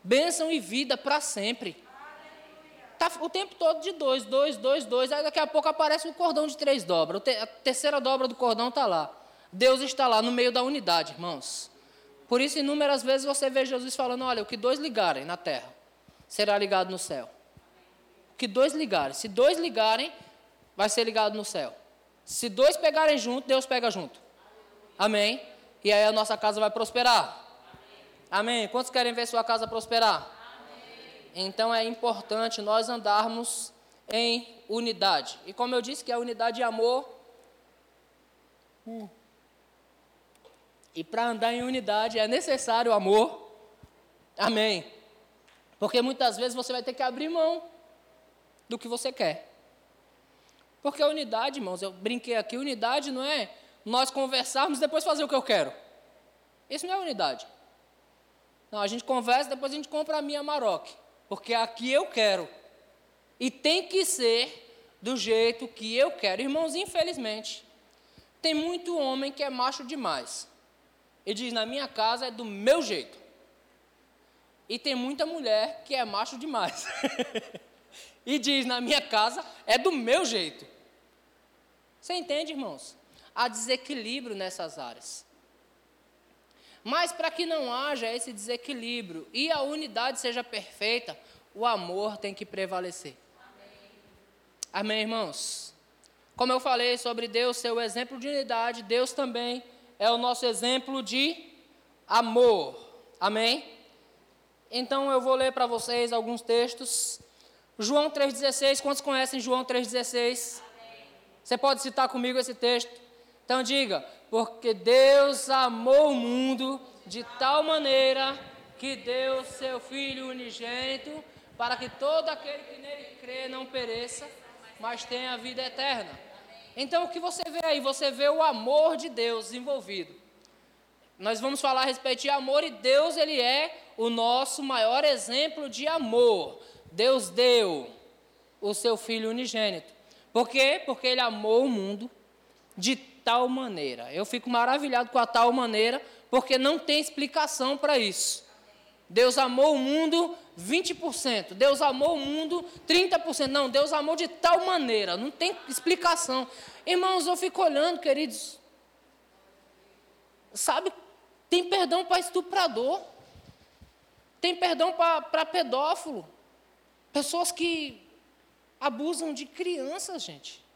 Speaker 1: Bênção e vida para sempre. Tá o tempo todo de dois, dois, dois, dois. Aí daqui a pouco aparece o cordão de três dobras. A terceira dobra do cordão está lá. Deus está lá no meio da unidade, irmãos. Por isso, inúmeras vezes você vê Jesus falando: olha, o que dois ligarem na terra, será ligado no céu. O que dois ligarem. Se dois ligarem, vai ser ligado no céu. Se dois pegarem junto, Deus pega junto. Amém? E aí a nossa casa vai prosperar. Amém? Amém. Quantos querem ver sua casa prosperar? Então é importante nós andarmos em unidade. E como eu disse que a unidade é amor. Hum. E para andar em unidade é necessário amor. Amém. Porque muitas vezes você vai ter que abrir mão do que você quer. Porque a unidade, irmãos, eu brinquei aqui, unidade não é nós conversarmos e depois fazer o que eu quero. Isso não é unidade. Não, a gente conversa, depois a gente compra a minha Maroc porque aqui eu quero. E tem que ser do jeito que eu quero. Irmãos, infelizmente, tem muito homem que é macho demais. E diz: na minha casa é do meu jeito. E tem muita mulher que é macho demais. e diz: na minha casa é do meu jeito. Você entende, irmãos? Há desequilíbrio nessas áreas. Mas para que não haja esse desequilíbrio e a unidade seja perfeita, o amor tem que prevalecer. Amém, Amém irmãos? Como eu falei sobre Deus ser o exemplo de unidade, Deus também é o nosso exemplo de amor. Amém? Então eu vou ler para vocês alguns textos. João 3,16, quantos conhecem João 3,16? Você pode citar comigo esse texto? Então diga: porque Deus amou o mundo de tal maneira que deu seu Filho unigênito, para que todo aquele que nele crê não pereça, mas tenha vida eterna. Então o que você vê aí? Você vê o amor de Deus envolvido. Nós vamos falar a respeito de amor e Deus ele é o nosso maior exemplo de amor. Deus deu o seu filho unigênito. Por quê? Porque ele amou o mundo de tal maneira. Eu fico maravilhado com a tal maneira, porque não tem explicação para isso. Deus amou o mundo 20%, Deus amou o mundo 30%. Não, Deus amou de tal maneira, não tem explicação. Irmãos, eu fico olhando, queridos. Sabe, tem perdão para estuprador, tem perdão para pedófilo, pessoas que abusam de crianças, gente.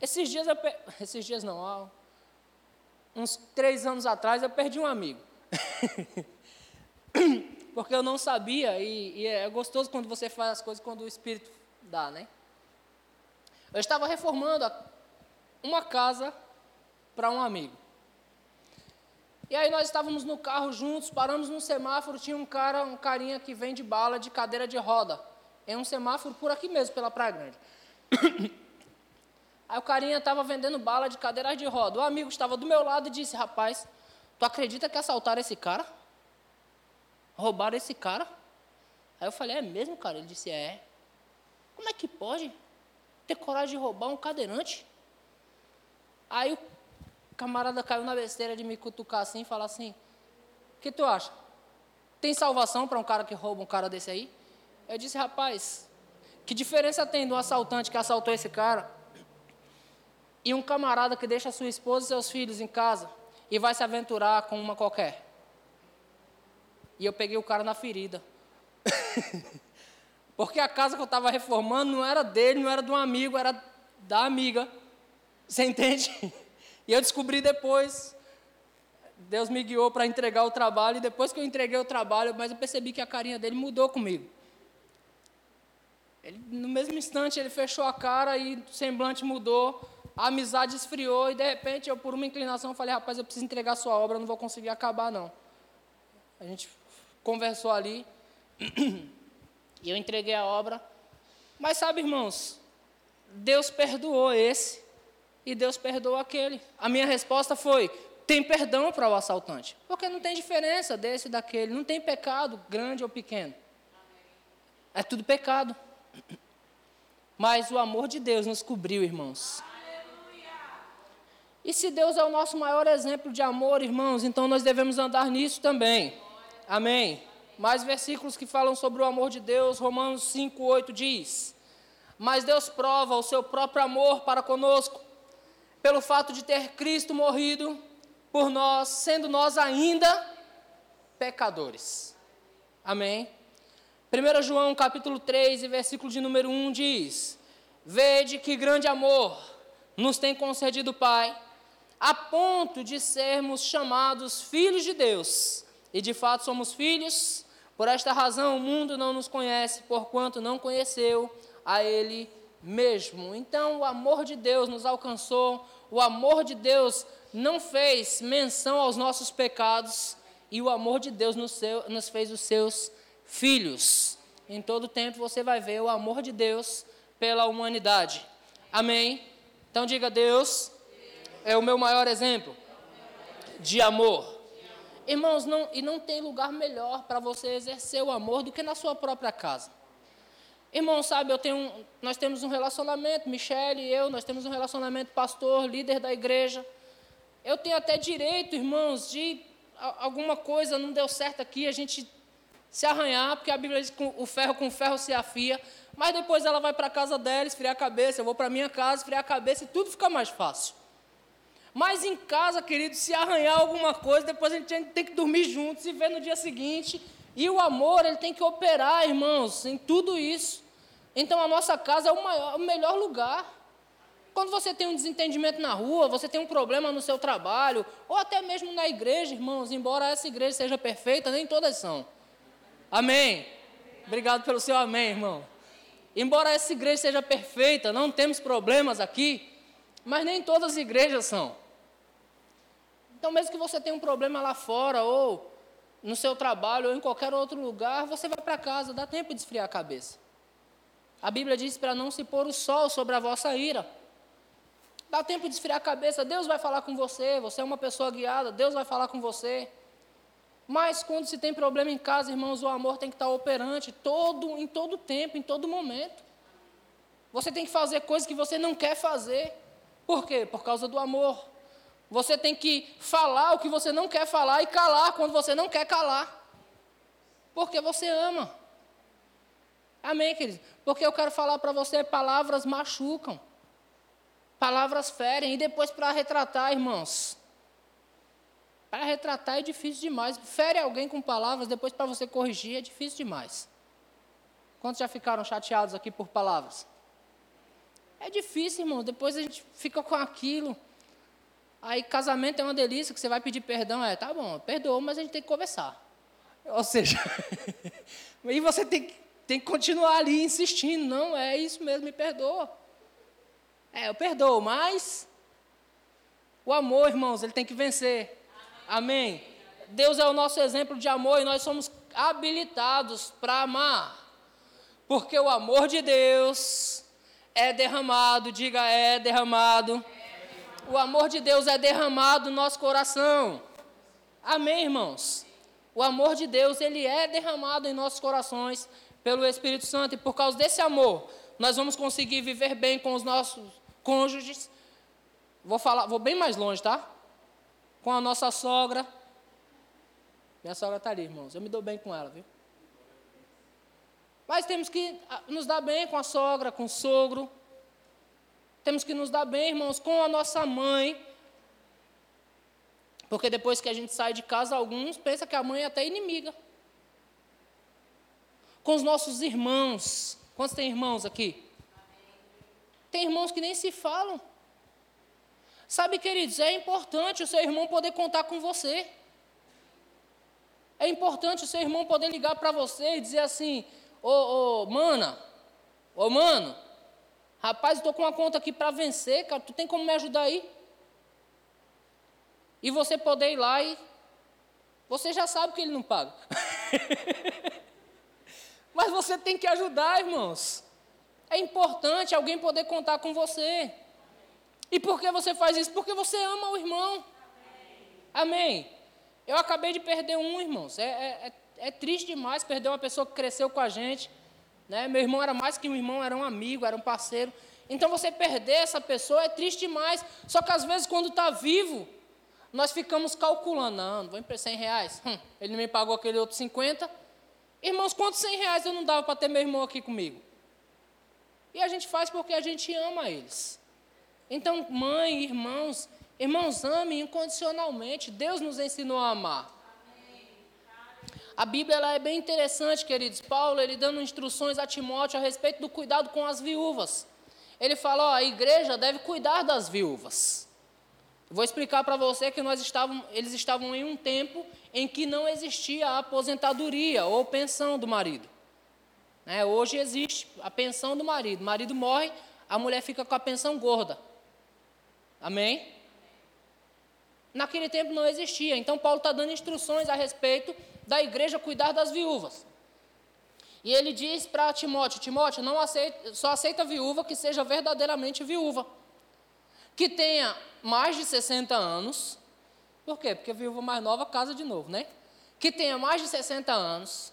Speaker 1: Esses dias, eu esses dias não, ó, uns três anos atrás eu perdi um amigo. Porque eu não sabia, e, e, é gostoso quando você faz as coisas quando o Espírito dá, né? Eu estava reformando uma casa para um amigo. E aí nós estávamos no carro juntos, paramos num semáforo, tinha um cara, um carinha que vende bala de cadeira de roda. É um semáforo por aqui mesmo, pela Praia Grande. Aí o carinha estava vendendo bala de cadeiras de roda. O amigo estava do meu lado e disse: Rapaz, tu acredita que assaltaram esse cara? Roubaram esse cara? Aí eu falei: É mesmo, cara? Ele disse: É. Como é que pode ter coragem de roubar um cadeirante? Aí o camarada caiu na besteira de me cutucar assim e falar assim: O que tu acha? Tem salvação para um cara que rouba um cara desse aí? Eu disse: Rapaz, que diferença tem do assaltante que assaltou esse cara e um camarada que deixa sua esposa e seus filhos em casa e vai se aventurar com uma qualquer. E eu peguei o cara na ferida. Porque a casa que eu estava reformando não era dele, não era de um amigo, era da amiga. Você entende? E eu descobri depois. Deus me guiou para entregar o trabalho, e depois que eu entreguei o trabalho, mas eu percebi que a carinha dele mudou comigo. Ele, no mesmo instante, ele fechou a cara e o semblante mudou a amizade esfriou e de repente eu, por uma inclinação, falei: rapaz, eu preciso entregar sua obra, não vou conseguir acabar, não. A gente conversou ali e eu entreguei a obra. Mas sabe, irmãos, Deus perdoou esse e Deus perdoou aquele. A minha resposta foi: tem perdão para o assaltante. Porque não tem diferença desse e daquele. Não tem pecado grande ou pequeno. É tudo pecado. Mas o amor de Deus nos cobriu, irmãos. E se Deus é o nosso maior exemplo de amor, irmãos, então nós devemos andar nisso também. Amém. Mais versículos que falam sobre o amor de Deus. Romanos 5, 8 diz: Mas Deus prova o seu próprio amor para conosco, pelo fato de ter Cristo morrido por nós, sendo nós ainda pecadores. Amém. 1 João capítulo 3, versículo de número 1 diz: Vede que grande amor nos tem concedido o Pai, a ponto de sermos chamados filhos de Deus. E de fato somos filhos, por esta razão o mundo não nos conhece, porquanto não conheceu a Ele mesmo. Então o amor de Deus nos alcançou, o amor de Deus não fez menção aos nossos pecados e o amor de Deus nos, seu, nos fez os seus filhos. Em todo tempo você vai ver o amor de Deus pela humanidade. Amém? Então diga: Deus é o meu maior exemplo de amor. Irmãos, não, e não tem lugar melhor para você exercer o amor do que na sua própria casa. Irmão, sabe, eu tenho, nós temos um relacionamento, Michele e eu, nós temos um relacionamento pastor, líder da igreja. Eu tenho até direito, irmãos, de alguma coisa não deu certo aqui, a gente se arranhar, porque a Bíblia diz que o ferro com ferro se afia, mas depois ela vai para a casa dela, esfriar a cabeça, eu vou para a minha casa, esfriar a cabeça e tudo fica mais fácil. Mas em casa, querido, se arranhar alguma coisa, depois a gente tem que dormir juntos e ver no dia seguinte. E o amor, ele tem que operar, irmãos, em tudo isso. Então a nossa casa é o, maior, o melhor lugar. Quando você tem um desentendimento na rua, você tem um problema no seu trabalho, ou até mesmo na igreja, irmãos, embora essa igreja seja perfeita, nem todas são. Amém. Obrigado pelo seu amém, irmão. Embora essa igreja seja perfeita, não temos problemas aqui, mas nem todas as igrejas são. Então, mesmo que você tenha um problema lá fora, ou no seu trabalho, ou em qualquer outro lugar, você vai para casa, dá tempo de esfriar a cabeça. A Bíblia diz para não se pôr o sol sobre a vossa ira. Dá tempo de esfriar a cabeça, Deus vai falar com você, você é uma pessoa guiada, Deus vai falar com você. Mas quando se tem problema em casa, irmãos, o amor tem que estar operante todo, em todo tempo, em todo momento. Você tem que fazer coisas que você não quer fazer. Por quê? Por causa do amor. Você tem que falar o que você não quer falar e calar quando você não quer calar. Porque você ama. Amém, queridos? Porque eu quero falar para você, palavras machucam. Palavras ferem. E depois para retratar, irmãos. Para retratar é difícil demais. Fere alguém com palavras, depois para você corrigir é difícil demais. Quantos já ficaram chateados aqui por palavras? É difícil, irmão. Depois a gente fica com aquilo. Aí casamento é uma delícia, que você vai pedir perdão. É, tá bom, perdoou, mas a gente tem que conversar. Ou seja, e você tem, tem que continuar ali insistindo. Não, é isso mesmo, me perdoa. É, eu perdoo, mas o amor, irmãos, ele tem que vencer. Amém? Deus é o nosso exemplo de amor e nós somos habilitados para amar. Porque o amor de Deus é derramado, diga é derramado. O amor de Deus é derramado no nosso coração. Amém, irmãos? O amor de Deus, ele é derramado em nossos corações pelo Espírito Santo e por causa desse amor, nós vamos conseguir viver bem com os nossos cônjuges. Vou falar, vou bem mais longe, tá? Com a nossa sogra. Minha sogra está ali, irmãos. Eu me dou bem com ela, viu? Mas temos que ah, nos dar bem com a sogra, com o sogro. Temos que nos dar bem, irmãos, com a nossa mãe. Porque depois que a gente sai de casa, alguns pensam que a mãe é até inimiga. Com os nossos irmãos. Quantos tem irmãos aqui? Tem irmãos que nem se falam. Sabe, queridos, é importante o seu irmão poder contar com você. É importante o seu irmão poder ligar para você e dizer assim: Ô, ô, mana, ô, mano, rapaz, estou com uma conta aqui para vencer, cara, tu tem como me ajudar aí? E você poder ir lá e. Você já sabe que ele não paga. Mas você tem que ajudar, irmãos. É importante alguém poder contar com você. E por que você faz isso? Porque você ama o irmão. Amém. Eu acabei de perder um, irmãos. É, é, é, é triste demais perder uma pessoa que cresceu com a gente. Né? Meu irmão era mais que um irmão, era um amigo, era um parceiro. Então você perder essa pessoa é triste demais. Só que às vezes quando está vivo, nós ficamos calculando, não, vou emprestar 100 reais. Hum, ele me pagou aquele outro 50. Irmãos, quantos 100 reais eu não dava para ter meu irmão aqui comigo? E a gente faz porque a gente ama eles. Então, mãe, irmãos, irmãos, amem incondicionalmente. Deus nos ensinou a amar. A Bíblia ela é bem interessante, queridos. Paulo, ele dando instruções a Timóteo a respeito do cuidado com as viúvas. Ele fala, a igreja deve cuidar das viúvas. Vou explicar para você que nós estavam, eles estavam em um tempo em que não existia a aposentadoria ou pensão do marido. Né? Hoje existe a pensão do marido. O marido morre, a mulher fica com a pensão gorda. Amém? Naquele tempo não existia. Então Paulo está dando instruções a respeito da igreja cuidar das viúvas. E ele diz para Timóteo: Timóteo, não aceita, só aceita viúva que seja verdadeiramente viúva. Que tenha mais de 60 anos. Por quê? Porque viúva mais nova casa de novo, né? Que tenha mais de 60 anos.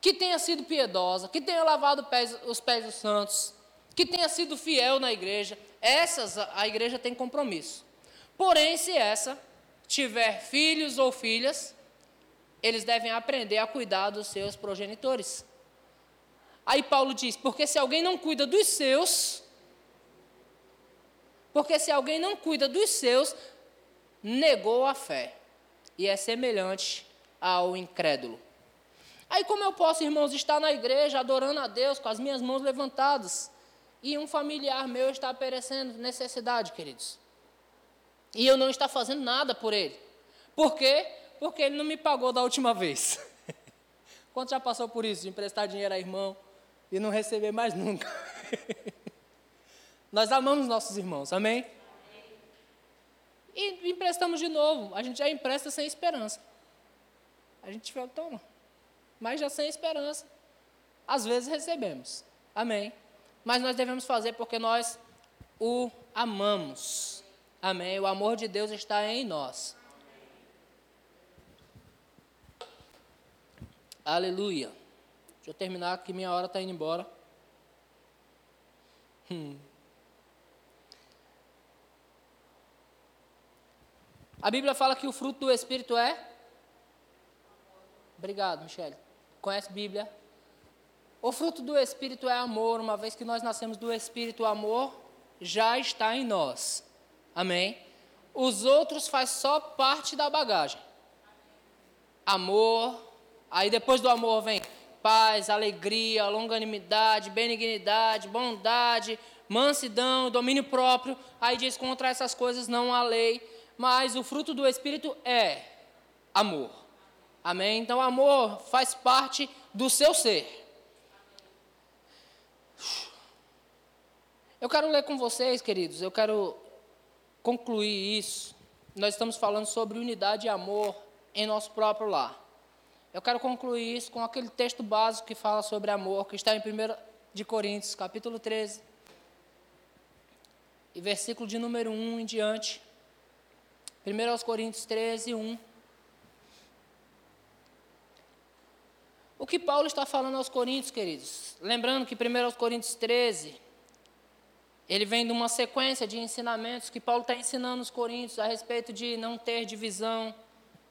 Speaker 1: Que tenha sido piedosa. Que tenha lavado pés, os pés dos santos. Que tenha sido fiel na igreja. Essas a igreja tem compromisso. Porém, se essa tiver filhos ou filhas, eles devem aprender a cuidar dos seus progenitores. Aí Paulo diz: porque se alguém não cuida dos seus, porque se alguém não cuida dos seus, negou a fé e é semelhante ao incrédulo. Aí, como eu posso, irmãos, estar na igreja adorando a Deus com as minhas mãos levantadas e um familiar meu está perecendo necessidade, queridos? E eu não estou fazendo nada por ele. Por quê? porque ele não me pagou da última vez. Quanto já passou por isso, de emprestar dinheiro a irmão e não receber mais nunca? Nós amamos nossos irmãos, amém? E emprestamos de novo. A gente já empresta sem esperança. A gente fala, toma. Mas já sem esperança. Às vezes recebemos. Amém. Mas nós devemos fazer porque nós o amamos. Amém. O amor de Deus está em nós. Aleluia. Deixa eu terminar que minha hora está indo embora. Hum. A Bíblia fala que o fruto do Espírito é. Obrigado, Michele. Conhece Bíblia? O fruto do Espírito é amor, uma vez que nós nascemos do Espírito, o amor já está em nós. Amém? Os outros faz só parte da bagagem. Amor, Aí depois do amor vem paz, alegria, longanimidade, benignidade, bondade, mansidão, domínio próprio. Aí diz: contra essas coisas não há lei, mas o fruto do Espírito é amor. Amém? Então, amor faz parte do seu ser. Eu quero ler com vocês, queridos, eu quero concluir isso. Nós estamos falando sobre unidade e amor em nosso próprio lar. Eu quero concluir isso com aquele texto básico que fala sobre amor, que está em 1 de Coríntios, capítulo 13, e versículo de número 1 em diante. 1 aos Coríntios 13, 1. O que Paulo está falando aos Coríntios, queridos? Lembrando que 1 aos Coríntios 13, ele vem de uma sequência de ensinamentos que Paulo está ensinando os Coríntios a respeito de não ter divisão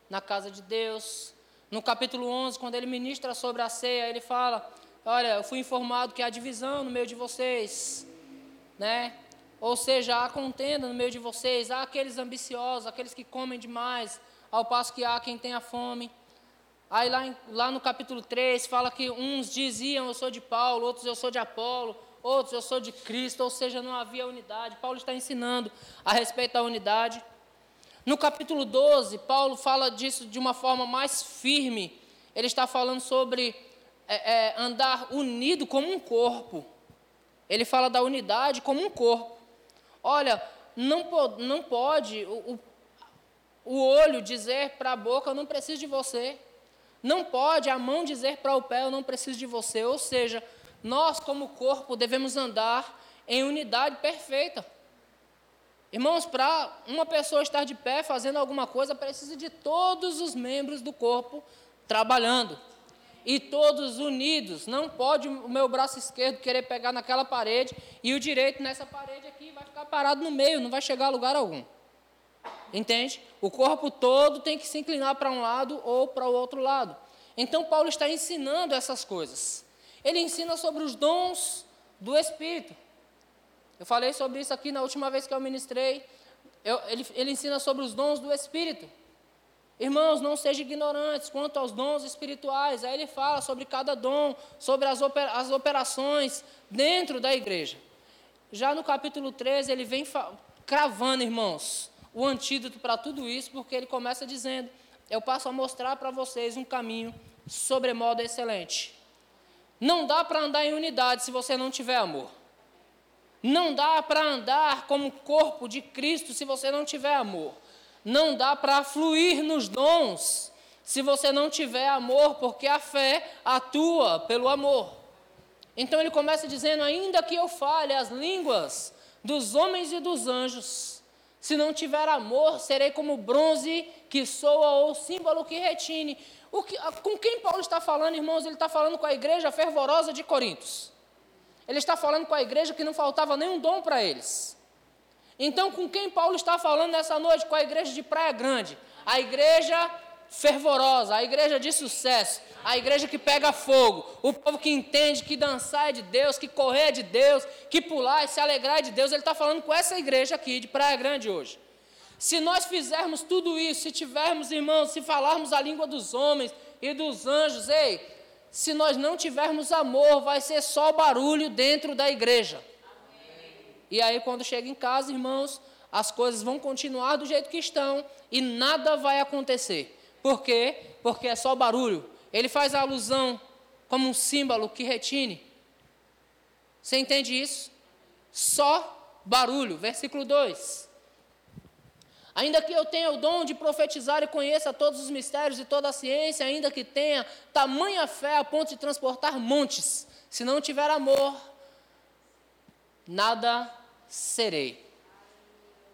Speaker 1: na casa de Deus, no capítulo 11, quando ele ministra sobre a ceia, ele fala: Olha, eu fui informado que há divisão no meio de vocês, né? Ou seja, há contenda no meio de vocês, há aqueles ambiciosos, aqueles que comem demais, ao passo que há quem tenha fome. Aí lá, lá no capítulo 3 fala que uns diziam eu sou de Paulo, outros eu sou de Apolo, outros eu sou de Cristo, ou seja, não havia unidade. Paulo está ensinando a respeito da unidade. No capítulo 12, Paulo fala disso de uma forma mais firme. Ele está falando sobre é, é, andar unido como um corpo. Ele fala da unidade como um corpo. Olha, não, não pode o, o, o olho dizer para a boca: Eu não preciso de você. Não pode a mão dizer para o pé: Eu não preciso de você. Ou seja, nós, como corpo, devemos andar em unidade perfeita. Irmãos, para uma pessoa estar de pé fazendo alguma coisa, precisa de todos os membros do corpo trabalhando. E todos unidos. Não pode o meu braço esquerdo querer pegar naquela parede e o direito nessa parede aqui vai ficar parado no meio, não vai chegar a lugar algum. Entende? O corpo todo tem que se inclinar para um lado ou para o outro lado. Então, Paulo está ensinando essas coisas. Ele ensina sobre os dons do Espírito. Eu falei sobre isso aqui na última vez que eu ministrei. Eu, ele, ele ensina sobre os dons do Espírito. Irmãos, não sejam ignorantes quanto aos dons espirituais. Aí ele fala sobre cada dom, sobre as, opera, as operações dentro da igreja. Já no capítulo 13, ele vem cravando, irmãos, o antídoto para tudo isso, porque ele começa dizendo: Eu passo a mostrar para vocês um caminho sobremodo excelente. Não dá para andar em unidade se você não tiver amor. Não dá para andar como corpo de Cristo se você não tiver amor. Não dá para fluir nos dons se você não tiver amor, porque a fé atua pelo amor. Então ele começa dizendo: ainda que eu fale as línguas dos homens e dos anjos, se não tiver amor, serei como bronze que soa ou símbolo que retine. Que, com quem Paulo está falando, irmãos? Ele está falando com a igreja fervorosa de Corintos. Ele está falando com a igreja que não faltava nenhum dom para eles. Então, com quem Paulo está falando nessa noite? Com a igreja de Praia Grande. A igreja fervorosa, a igreja de sucesso, a igreja que pega fogo, o povo que entende que dançar é de Deus, que correr é de Deus, que pular e se alegrar é de Deus. Ele está falando com essa igreja aqui de Praia Grande hoje. Se nós fizermos tudo isso, se tivermos, irmãos, se falarmos a língua dos homens e dos anjos, ei, se nós não tivermos amor, vai ser só barulho dentro da igreja. E aí, quando chega em casa, irmãos, as coisas vão continuar do jeito que estão e nada vai acontecer. Por quê? Porque é só barulho. Ele faz a alusão como um símbolo que retine. Você entende isso? Só barulho. Versículo 2. Ainda que eu tenha o dom de profetizar e conheça todos os mistérios e toda a ciência, ainda que tenha tamanha fé a ponto de transportar montes, se não tiver amor, nada serei.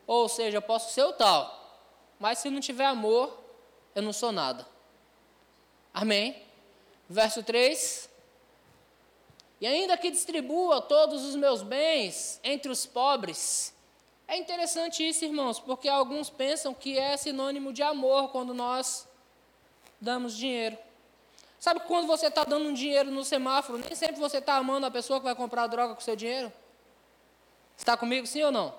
Speaker 1: Ou seja, eu posso ser o tal, mas se não tiver amor, eu não sou nada. Amém? Verso 3. E ainda que distribua todos os meus bens entre os pobres, é interessante isso, irmãos, porque alguns pensam que é sinônimo de amor quando nós damos dinheiro. Sabe quando você está dando um dinheiro no semáforo, nem sempre você está amando a pessoa que vai comprar droga com seu dinheiro? Está comigo, sim ou não?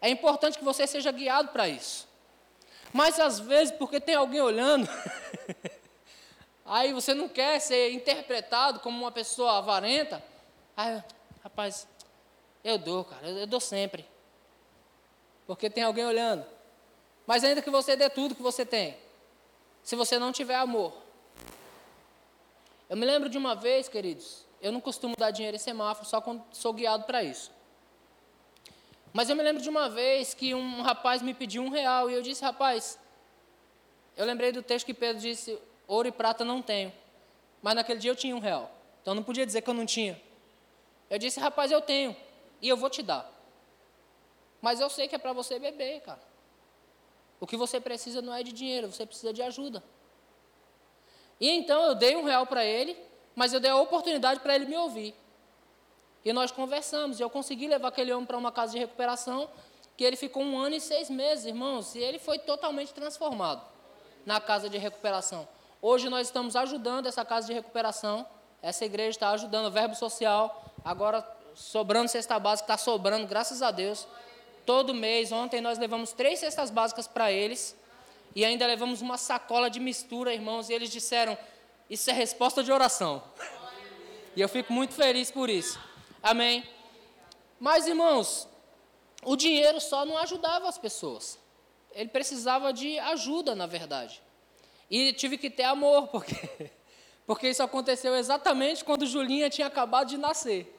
Speaker 1: É importante que você seja guiado para isso. Mas às vezes, porque tem alguém olhando, aí você não quer ser interpretado como uma pessoa avarenta. Aí, rapaz, eu dou, cara, eu dou sempre porque tem alguém olhando. Mas ainda que você dê tudo que você tem, se você não tiver amor. Eu me lembro de uma vez, queridos, eu não costumo dar dinheiro em semáforo, só quando sou guiado para isso. Mas eu me lembro de uma vez que um rapaz me pediu um real e eu disse, rapaz, eu lembrei do texto que Pedro disse, ouro e prata não tenho. Mas naquele dia eu tinha um real. Então não podia dizer que eu não tinha. Eu disse, rapaz, eu tenho e eu vou te dar. Mas eu sei que é para você beber, cara. O que você precisa não é de dinheiro, você precisa de ajuda. E então eu dei um real para ele, mas eu dei a oportunidade para ele me ouvir. E nós conversamos, e eu consegui levar aquele homem para uma casa de recuperação, que ele ficou um ano e seis meses, irmãos, e ele foi totalmente transformado na casa de recuperação. Hoje nós estamos ajudando essa casa de recuperação, essa igreja está ajudando o verbo social, agora sobrando cesta básica, está sobrando, graças a Deus. Todo mês, ontem nós levamos três cestas básicas para eles e ainda levamos uma sacola de mistura, irmãos, e eles disseram: Isso é resposta de oração. E eu fico muito feliz por isso. Amém. Mas, irmãos, o dinheiro só não ajudava as pessoas. Ele precisava de ajuda, na verdade. E tive que ter amor, porque, porque isso aconteceu exatamente quando Julinha tinha acabado de nascer.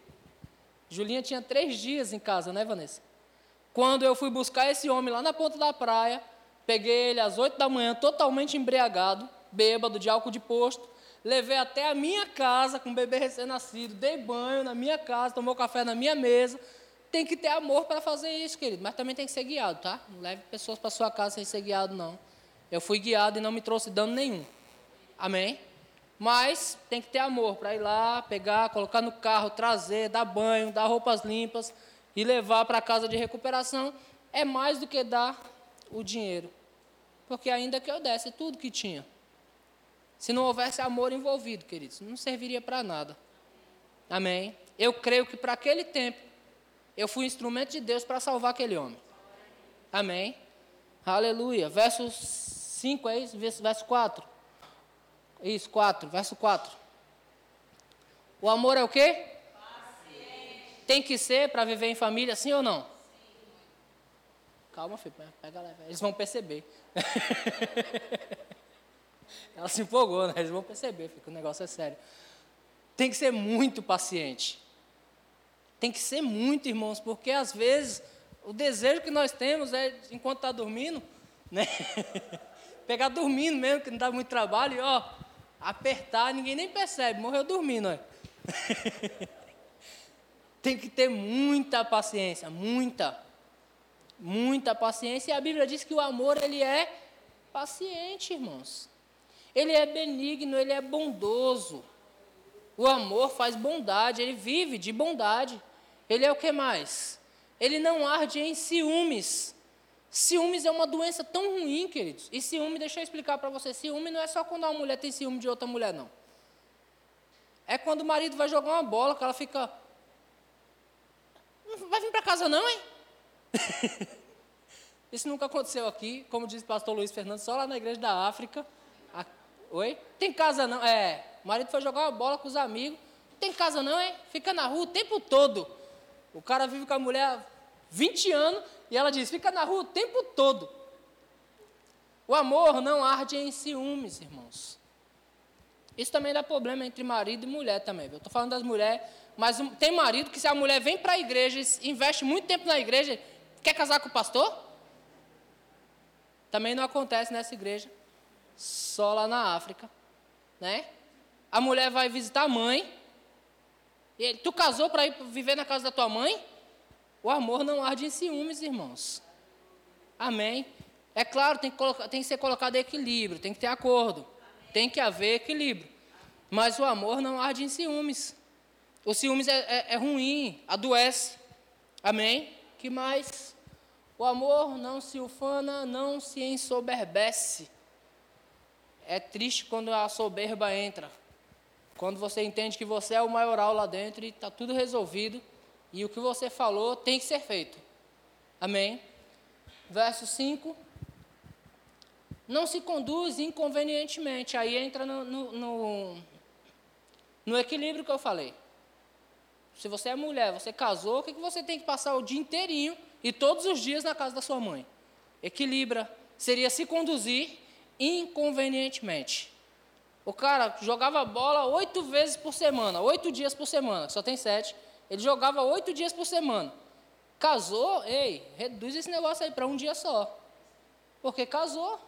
Speaker 1: Julinha tinha três dias em casa, né, Vanessa? Quando eu fui buscar esse homem lá na ponta da praia, peguei ele às oito da manhã, totalmente embriagado, bêbado de álcool de posto, levei até a minha casa com o bebê recém-nascido, dei banho na minha casa, tomou café na minha mesa, tem que ter amor para fazer isso, querido. Mas também tem que ser guiado, tá? Não leve pessoas para sua casa sem ser guiado, não. Eu fui guiado e não me trouxe dano nenhum. Amém? Mas tem que ter amor para ir lá, pegar, colocar no carro, trazer, dar banho, dar roupas limpas e levar para a casa de recuperação. É mais do que dar o dinheiro. Porque ainda que eu desse tudo que tinha. Se não houvesse amor envolvido, queridos, não serviria para nada. Amém? Eu creio que para aquele tempo, eu fui instrumento de Deus para salvar aquele homem. Amém? Aleluia. Verso 5 é isso? Verso 4. Isso, 4. Verso 4. O amor é o quê? Tem que ser para viver em família, sim ou não? Sim. Calma, filho, pega leve. Eles vão perceber. Ela se empolgou, né? Eles vão perceber, filho, que o negócio é sério. Tem que ser muito paciente. Tem que ser muito, irmãos, porque às vezes o desejo que nós temos é, enquanto está dormindo, né? Pegar dormindo mesmo, que não dá muito trabalho, e ó, apertar, ninguém nem percebe, morreu dormindo, ó. Tem que ter muita paciência, muita. Muita paciência. E a Bíblia diz que o amor, ele é paciente, irmãos. Ele é benigno, ele é bondoso. O amor faz bondade, ele vive de bondade. Ele é o que mais? Ele não arde em ciúmes. Ciúmes é uma doença tão ruim, queridos. E ciúme, deixa eu explicar para você, ciúme não é só quando uma mulher tem ciúme de outra mulher, não. É quando o marido vai jogar uma bola, que ela fica. Não vai vir para casa, não, hein? Isso nunca aconteceu aqui, como diz o pastor Luiz Fernando, só lá na igreja da África. Oi? Tem casa não? É. O marido foi jogar uma bola com os amigos. Tem casa não, hein? Fica na rua o tempo todo. O cara vive com a mulher há 20 anos e ela diz: fica na rua o tempo todo. O amor não arde em ciúmes, irmãos. Isso também dá problema entre marido e mulher também. Eu estou falando das mulheres, mas tem marido que se a mulher vem para a igreja, investe muito tempo na igreja, quer casar com o pastor? Também não acontece nessa igreja, só lá na África, né? A mulher vai visitar a mãe, ele, tu casou para ir viver na casa da tua mãe? O amor não arde em ciúmes, irmãos. Amém? É claro, tem que, colocar, tem que ser colocado equilíbrio, tem que ter acordo, tem que haver equilíbrio. Mas o amor não arde em ciúmes. O ciúmes é, é, é ruim, adoece. Amém? Que mais? O amor não se ufana, não se ensoberbece. É triste quando a soberba entra. Quando você entende que você é o maioral lá dentro e está tudo resolvido e o que você falou tem que ser feito. Amém? Verso 5. Não se conduz inconvenientemente. Aí entra no, no, no, no equilíbrio que eu falei. Se você é mulher, você casou, o que, que você tem que passar o dia inteirinho e todos os dias na casa da sua mãe? Equilibra. Seria se conduzir inconvenientemente. O cara jogava bola oito vezes por semana, oito dias por semana, só tem sete. Ele jogava oito dias por semana. Casou, ei, reduz esse negócio aí para um dia só. Porque casou.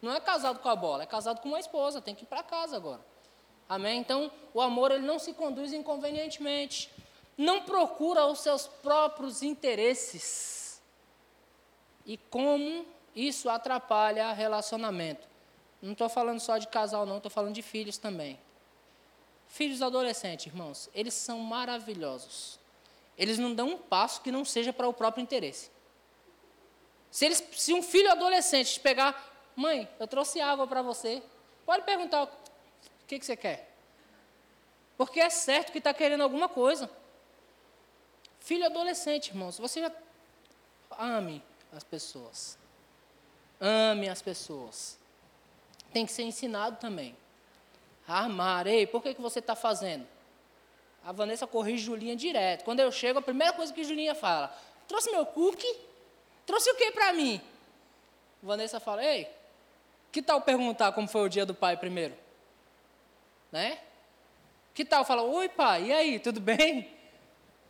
Speaker 1: Não é casado com a bola, é casado com uma esposa, tem que ir para casa agora. Amém? Então, o amor ele não se conduz inconvenientemente. Não procura os seus próprios interesses. E como isso atrapalha relacionamento. Não estou falando só de casal, não, estou falando de filhos também. Filhos adolescentes, irmãos, eles são maravilhosos. Eles não dão um passo que não seja para o próprio interesse. Se, eles, se um filho adolescente pegar, mãe, eu trouxe água para você, pode perguntar o que, que você quer. Porque é certo que está querendo alguma coisa. Filho adolescente, irmãos, você já ame as pessoas. Ame as pessoas tem que ser ensinado também. Amar. Ei, por que, que você está fazendo? A Vanessa corrige Julinha direto. Quando eu chego, a primeira coisa que Julinha fala: Trouxe meu cookie? Trouxe o que para mim? Vanessa fala: Ei, que tal perguntar como foi o dia do pai primeiro? Né? Que tal falar: Oi, pai, e aí, tudo bem?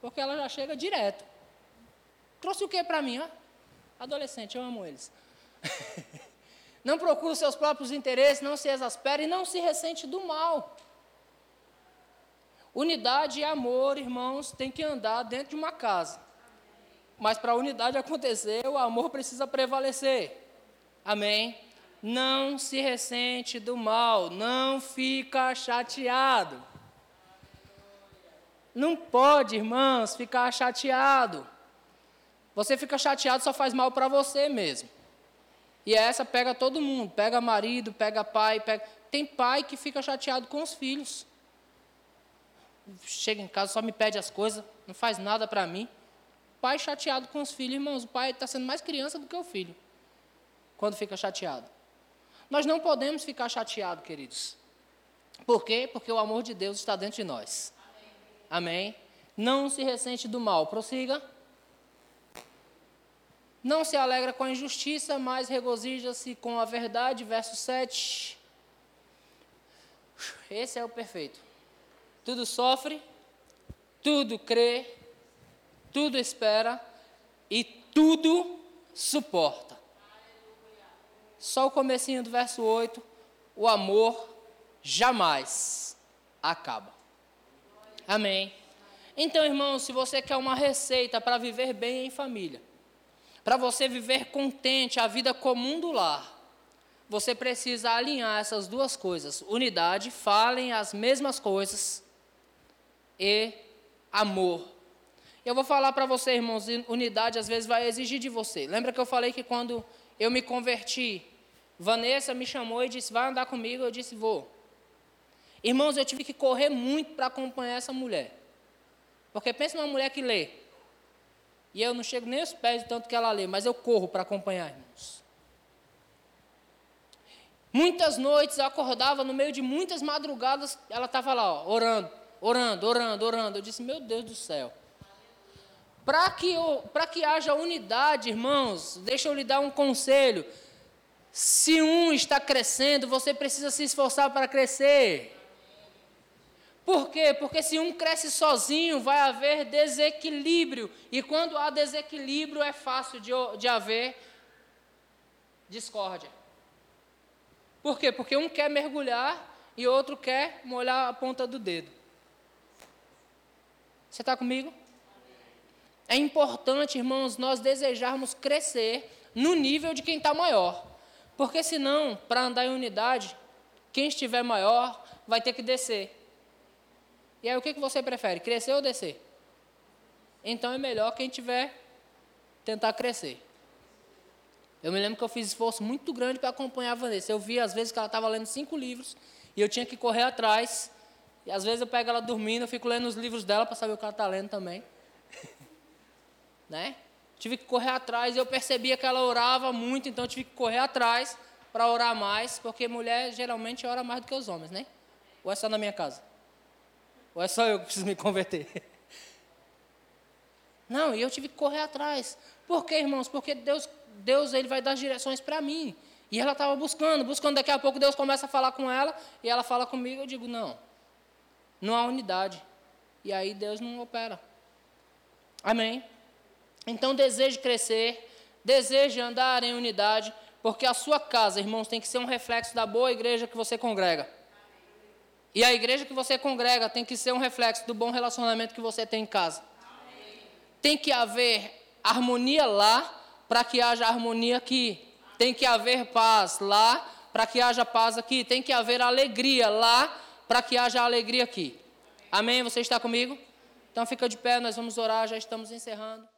Speaker 1: Porque ela já chega direto. Trouxe o que para mim? Ó? Adolescente, eu amo eles. não procura os seus próprios interesses, não se exaspera e não se ressente do mal. Unidade e amor, irmãos, tem que andar dentro de uma casa. Mas para a unidade acontecer, o amor precisa prevalecer. Amém? Não se ressente do mal, não fica chateado. Não pode, irmãos, ficar chateado. Você fica chateado só faz mal para você mesmo. E essa pega todo mundo, pega marido, pega pai, pega... tem pai que fica chateado com os filhos. Chega em casa, só me pede as coisas, não faz nada para mim. Pai chateado com os filhos, irmãos, o pai está sendo mais criança do que o filho, quando fica chateado. Nós não podemos ficar chateados, queridos. Por quê? Porque o amor de Deus está dentro de nós. Amém? Não se ressente do mal. Prossiga. Não se alegra com a injustiça, mas regozija-se com a verdade. Verso 7. Esse é o perfeito. Tudo sofre, tudo crê, tudo espera e tudo suporta. Só o comecinho do verso 8, o amor jamais acaba. Amém. Então, irmãos, se você quer uma receita para viver bem em família, para você viver contente a vida comum do lar, você precisa alinhar essas duas coisas: unidade, falem as mesmas coisas, e amor. Eu vou falar para você, irmãos, unidade às vezes vai exigir de você. Lembra que eu falei que quando eu me converti, Vanessa me chamou e disse: Vai andar comigo? Eu disse: Vou. Irmãos, eu tive que correr muito para acompanhar essa mulher. Porque pensa numa mulher que lê. E eu não chego nem aos pés de tanto que ela lê, mas eu corro para acompanhar, irmãos. Muitas noites eu acordava, no meio de muitas madrugadas, ela estava lá, ó, orando, orando, orando, orando. Eu disse, meu Deus do céu. Para que, que haja unidade, irmãos, deixa eu lhe dar um conselho. Se um está crescendo, você precisa se esforçar para crescer. Por quê? Porque se um cresce sozinho, vai haver desequilíbrio. E quando há desequilíbrio, é fácil de, de haver discórdia. Por quê? Porque um quer mergulhar e outro quer molhar a ponta do dedo. Você está comigo? É importante, irmãos, nós desejarmos crescer no nível de quem está maior. Porque senão, para andar em unidade, quem estiver maior vai ter que descer. E aí o que, que você prefere, crescer ou descer? Então é melhor quem tiver tentar crescer. Eu me lembro que eu fiz esforço muito grande para acompanhar a Vanessa. Eu via às vezes que ela estava lendo cinco livros e eu tinha que correr atrás. E às vezes eu pego ela dormindo, eu fico lendo os livros dela para saber o que ela está lendo também. Né? Tive que correr atrás eu percebia que ela orava muito, então tive que correr atrás para orar mais, porque mulher geralmente ora mais do que os homens, né? Ou é só na minha casa? Ou é só eu que preciso me converter? Não, e eu tive que correr atrás. Por quê, irmãos? Porque Deus, Deus ele vai dar direções para mim. E ela estava buscando, buscando. Daqui a pouco Deus começa a falar com ela e ela fala comigo. Eu digo: não, não há unidade. E aí Deus não opera. Amém? Então deseje crescer, deseje andar em unidade, porque a sua casa, irmãos, tem que ser um reflexo da boa igreja que você congrega. E a igreja que você congrega tem que ser um reflexo do bom relacionamento que você tem em casa. Tem que haver harmonia lá para que haja harmonia aqui. Tem que haver paz lá para que haja paz aqui. Tem que haver alegria lá para que haja alegria aqui. Amém? Você está comigo? Então fica de pé, nós vamos orar, já estamos encerrando.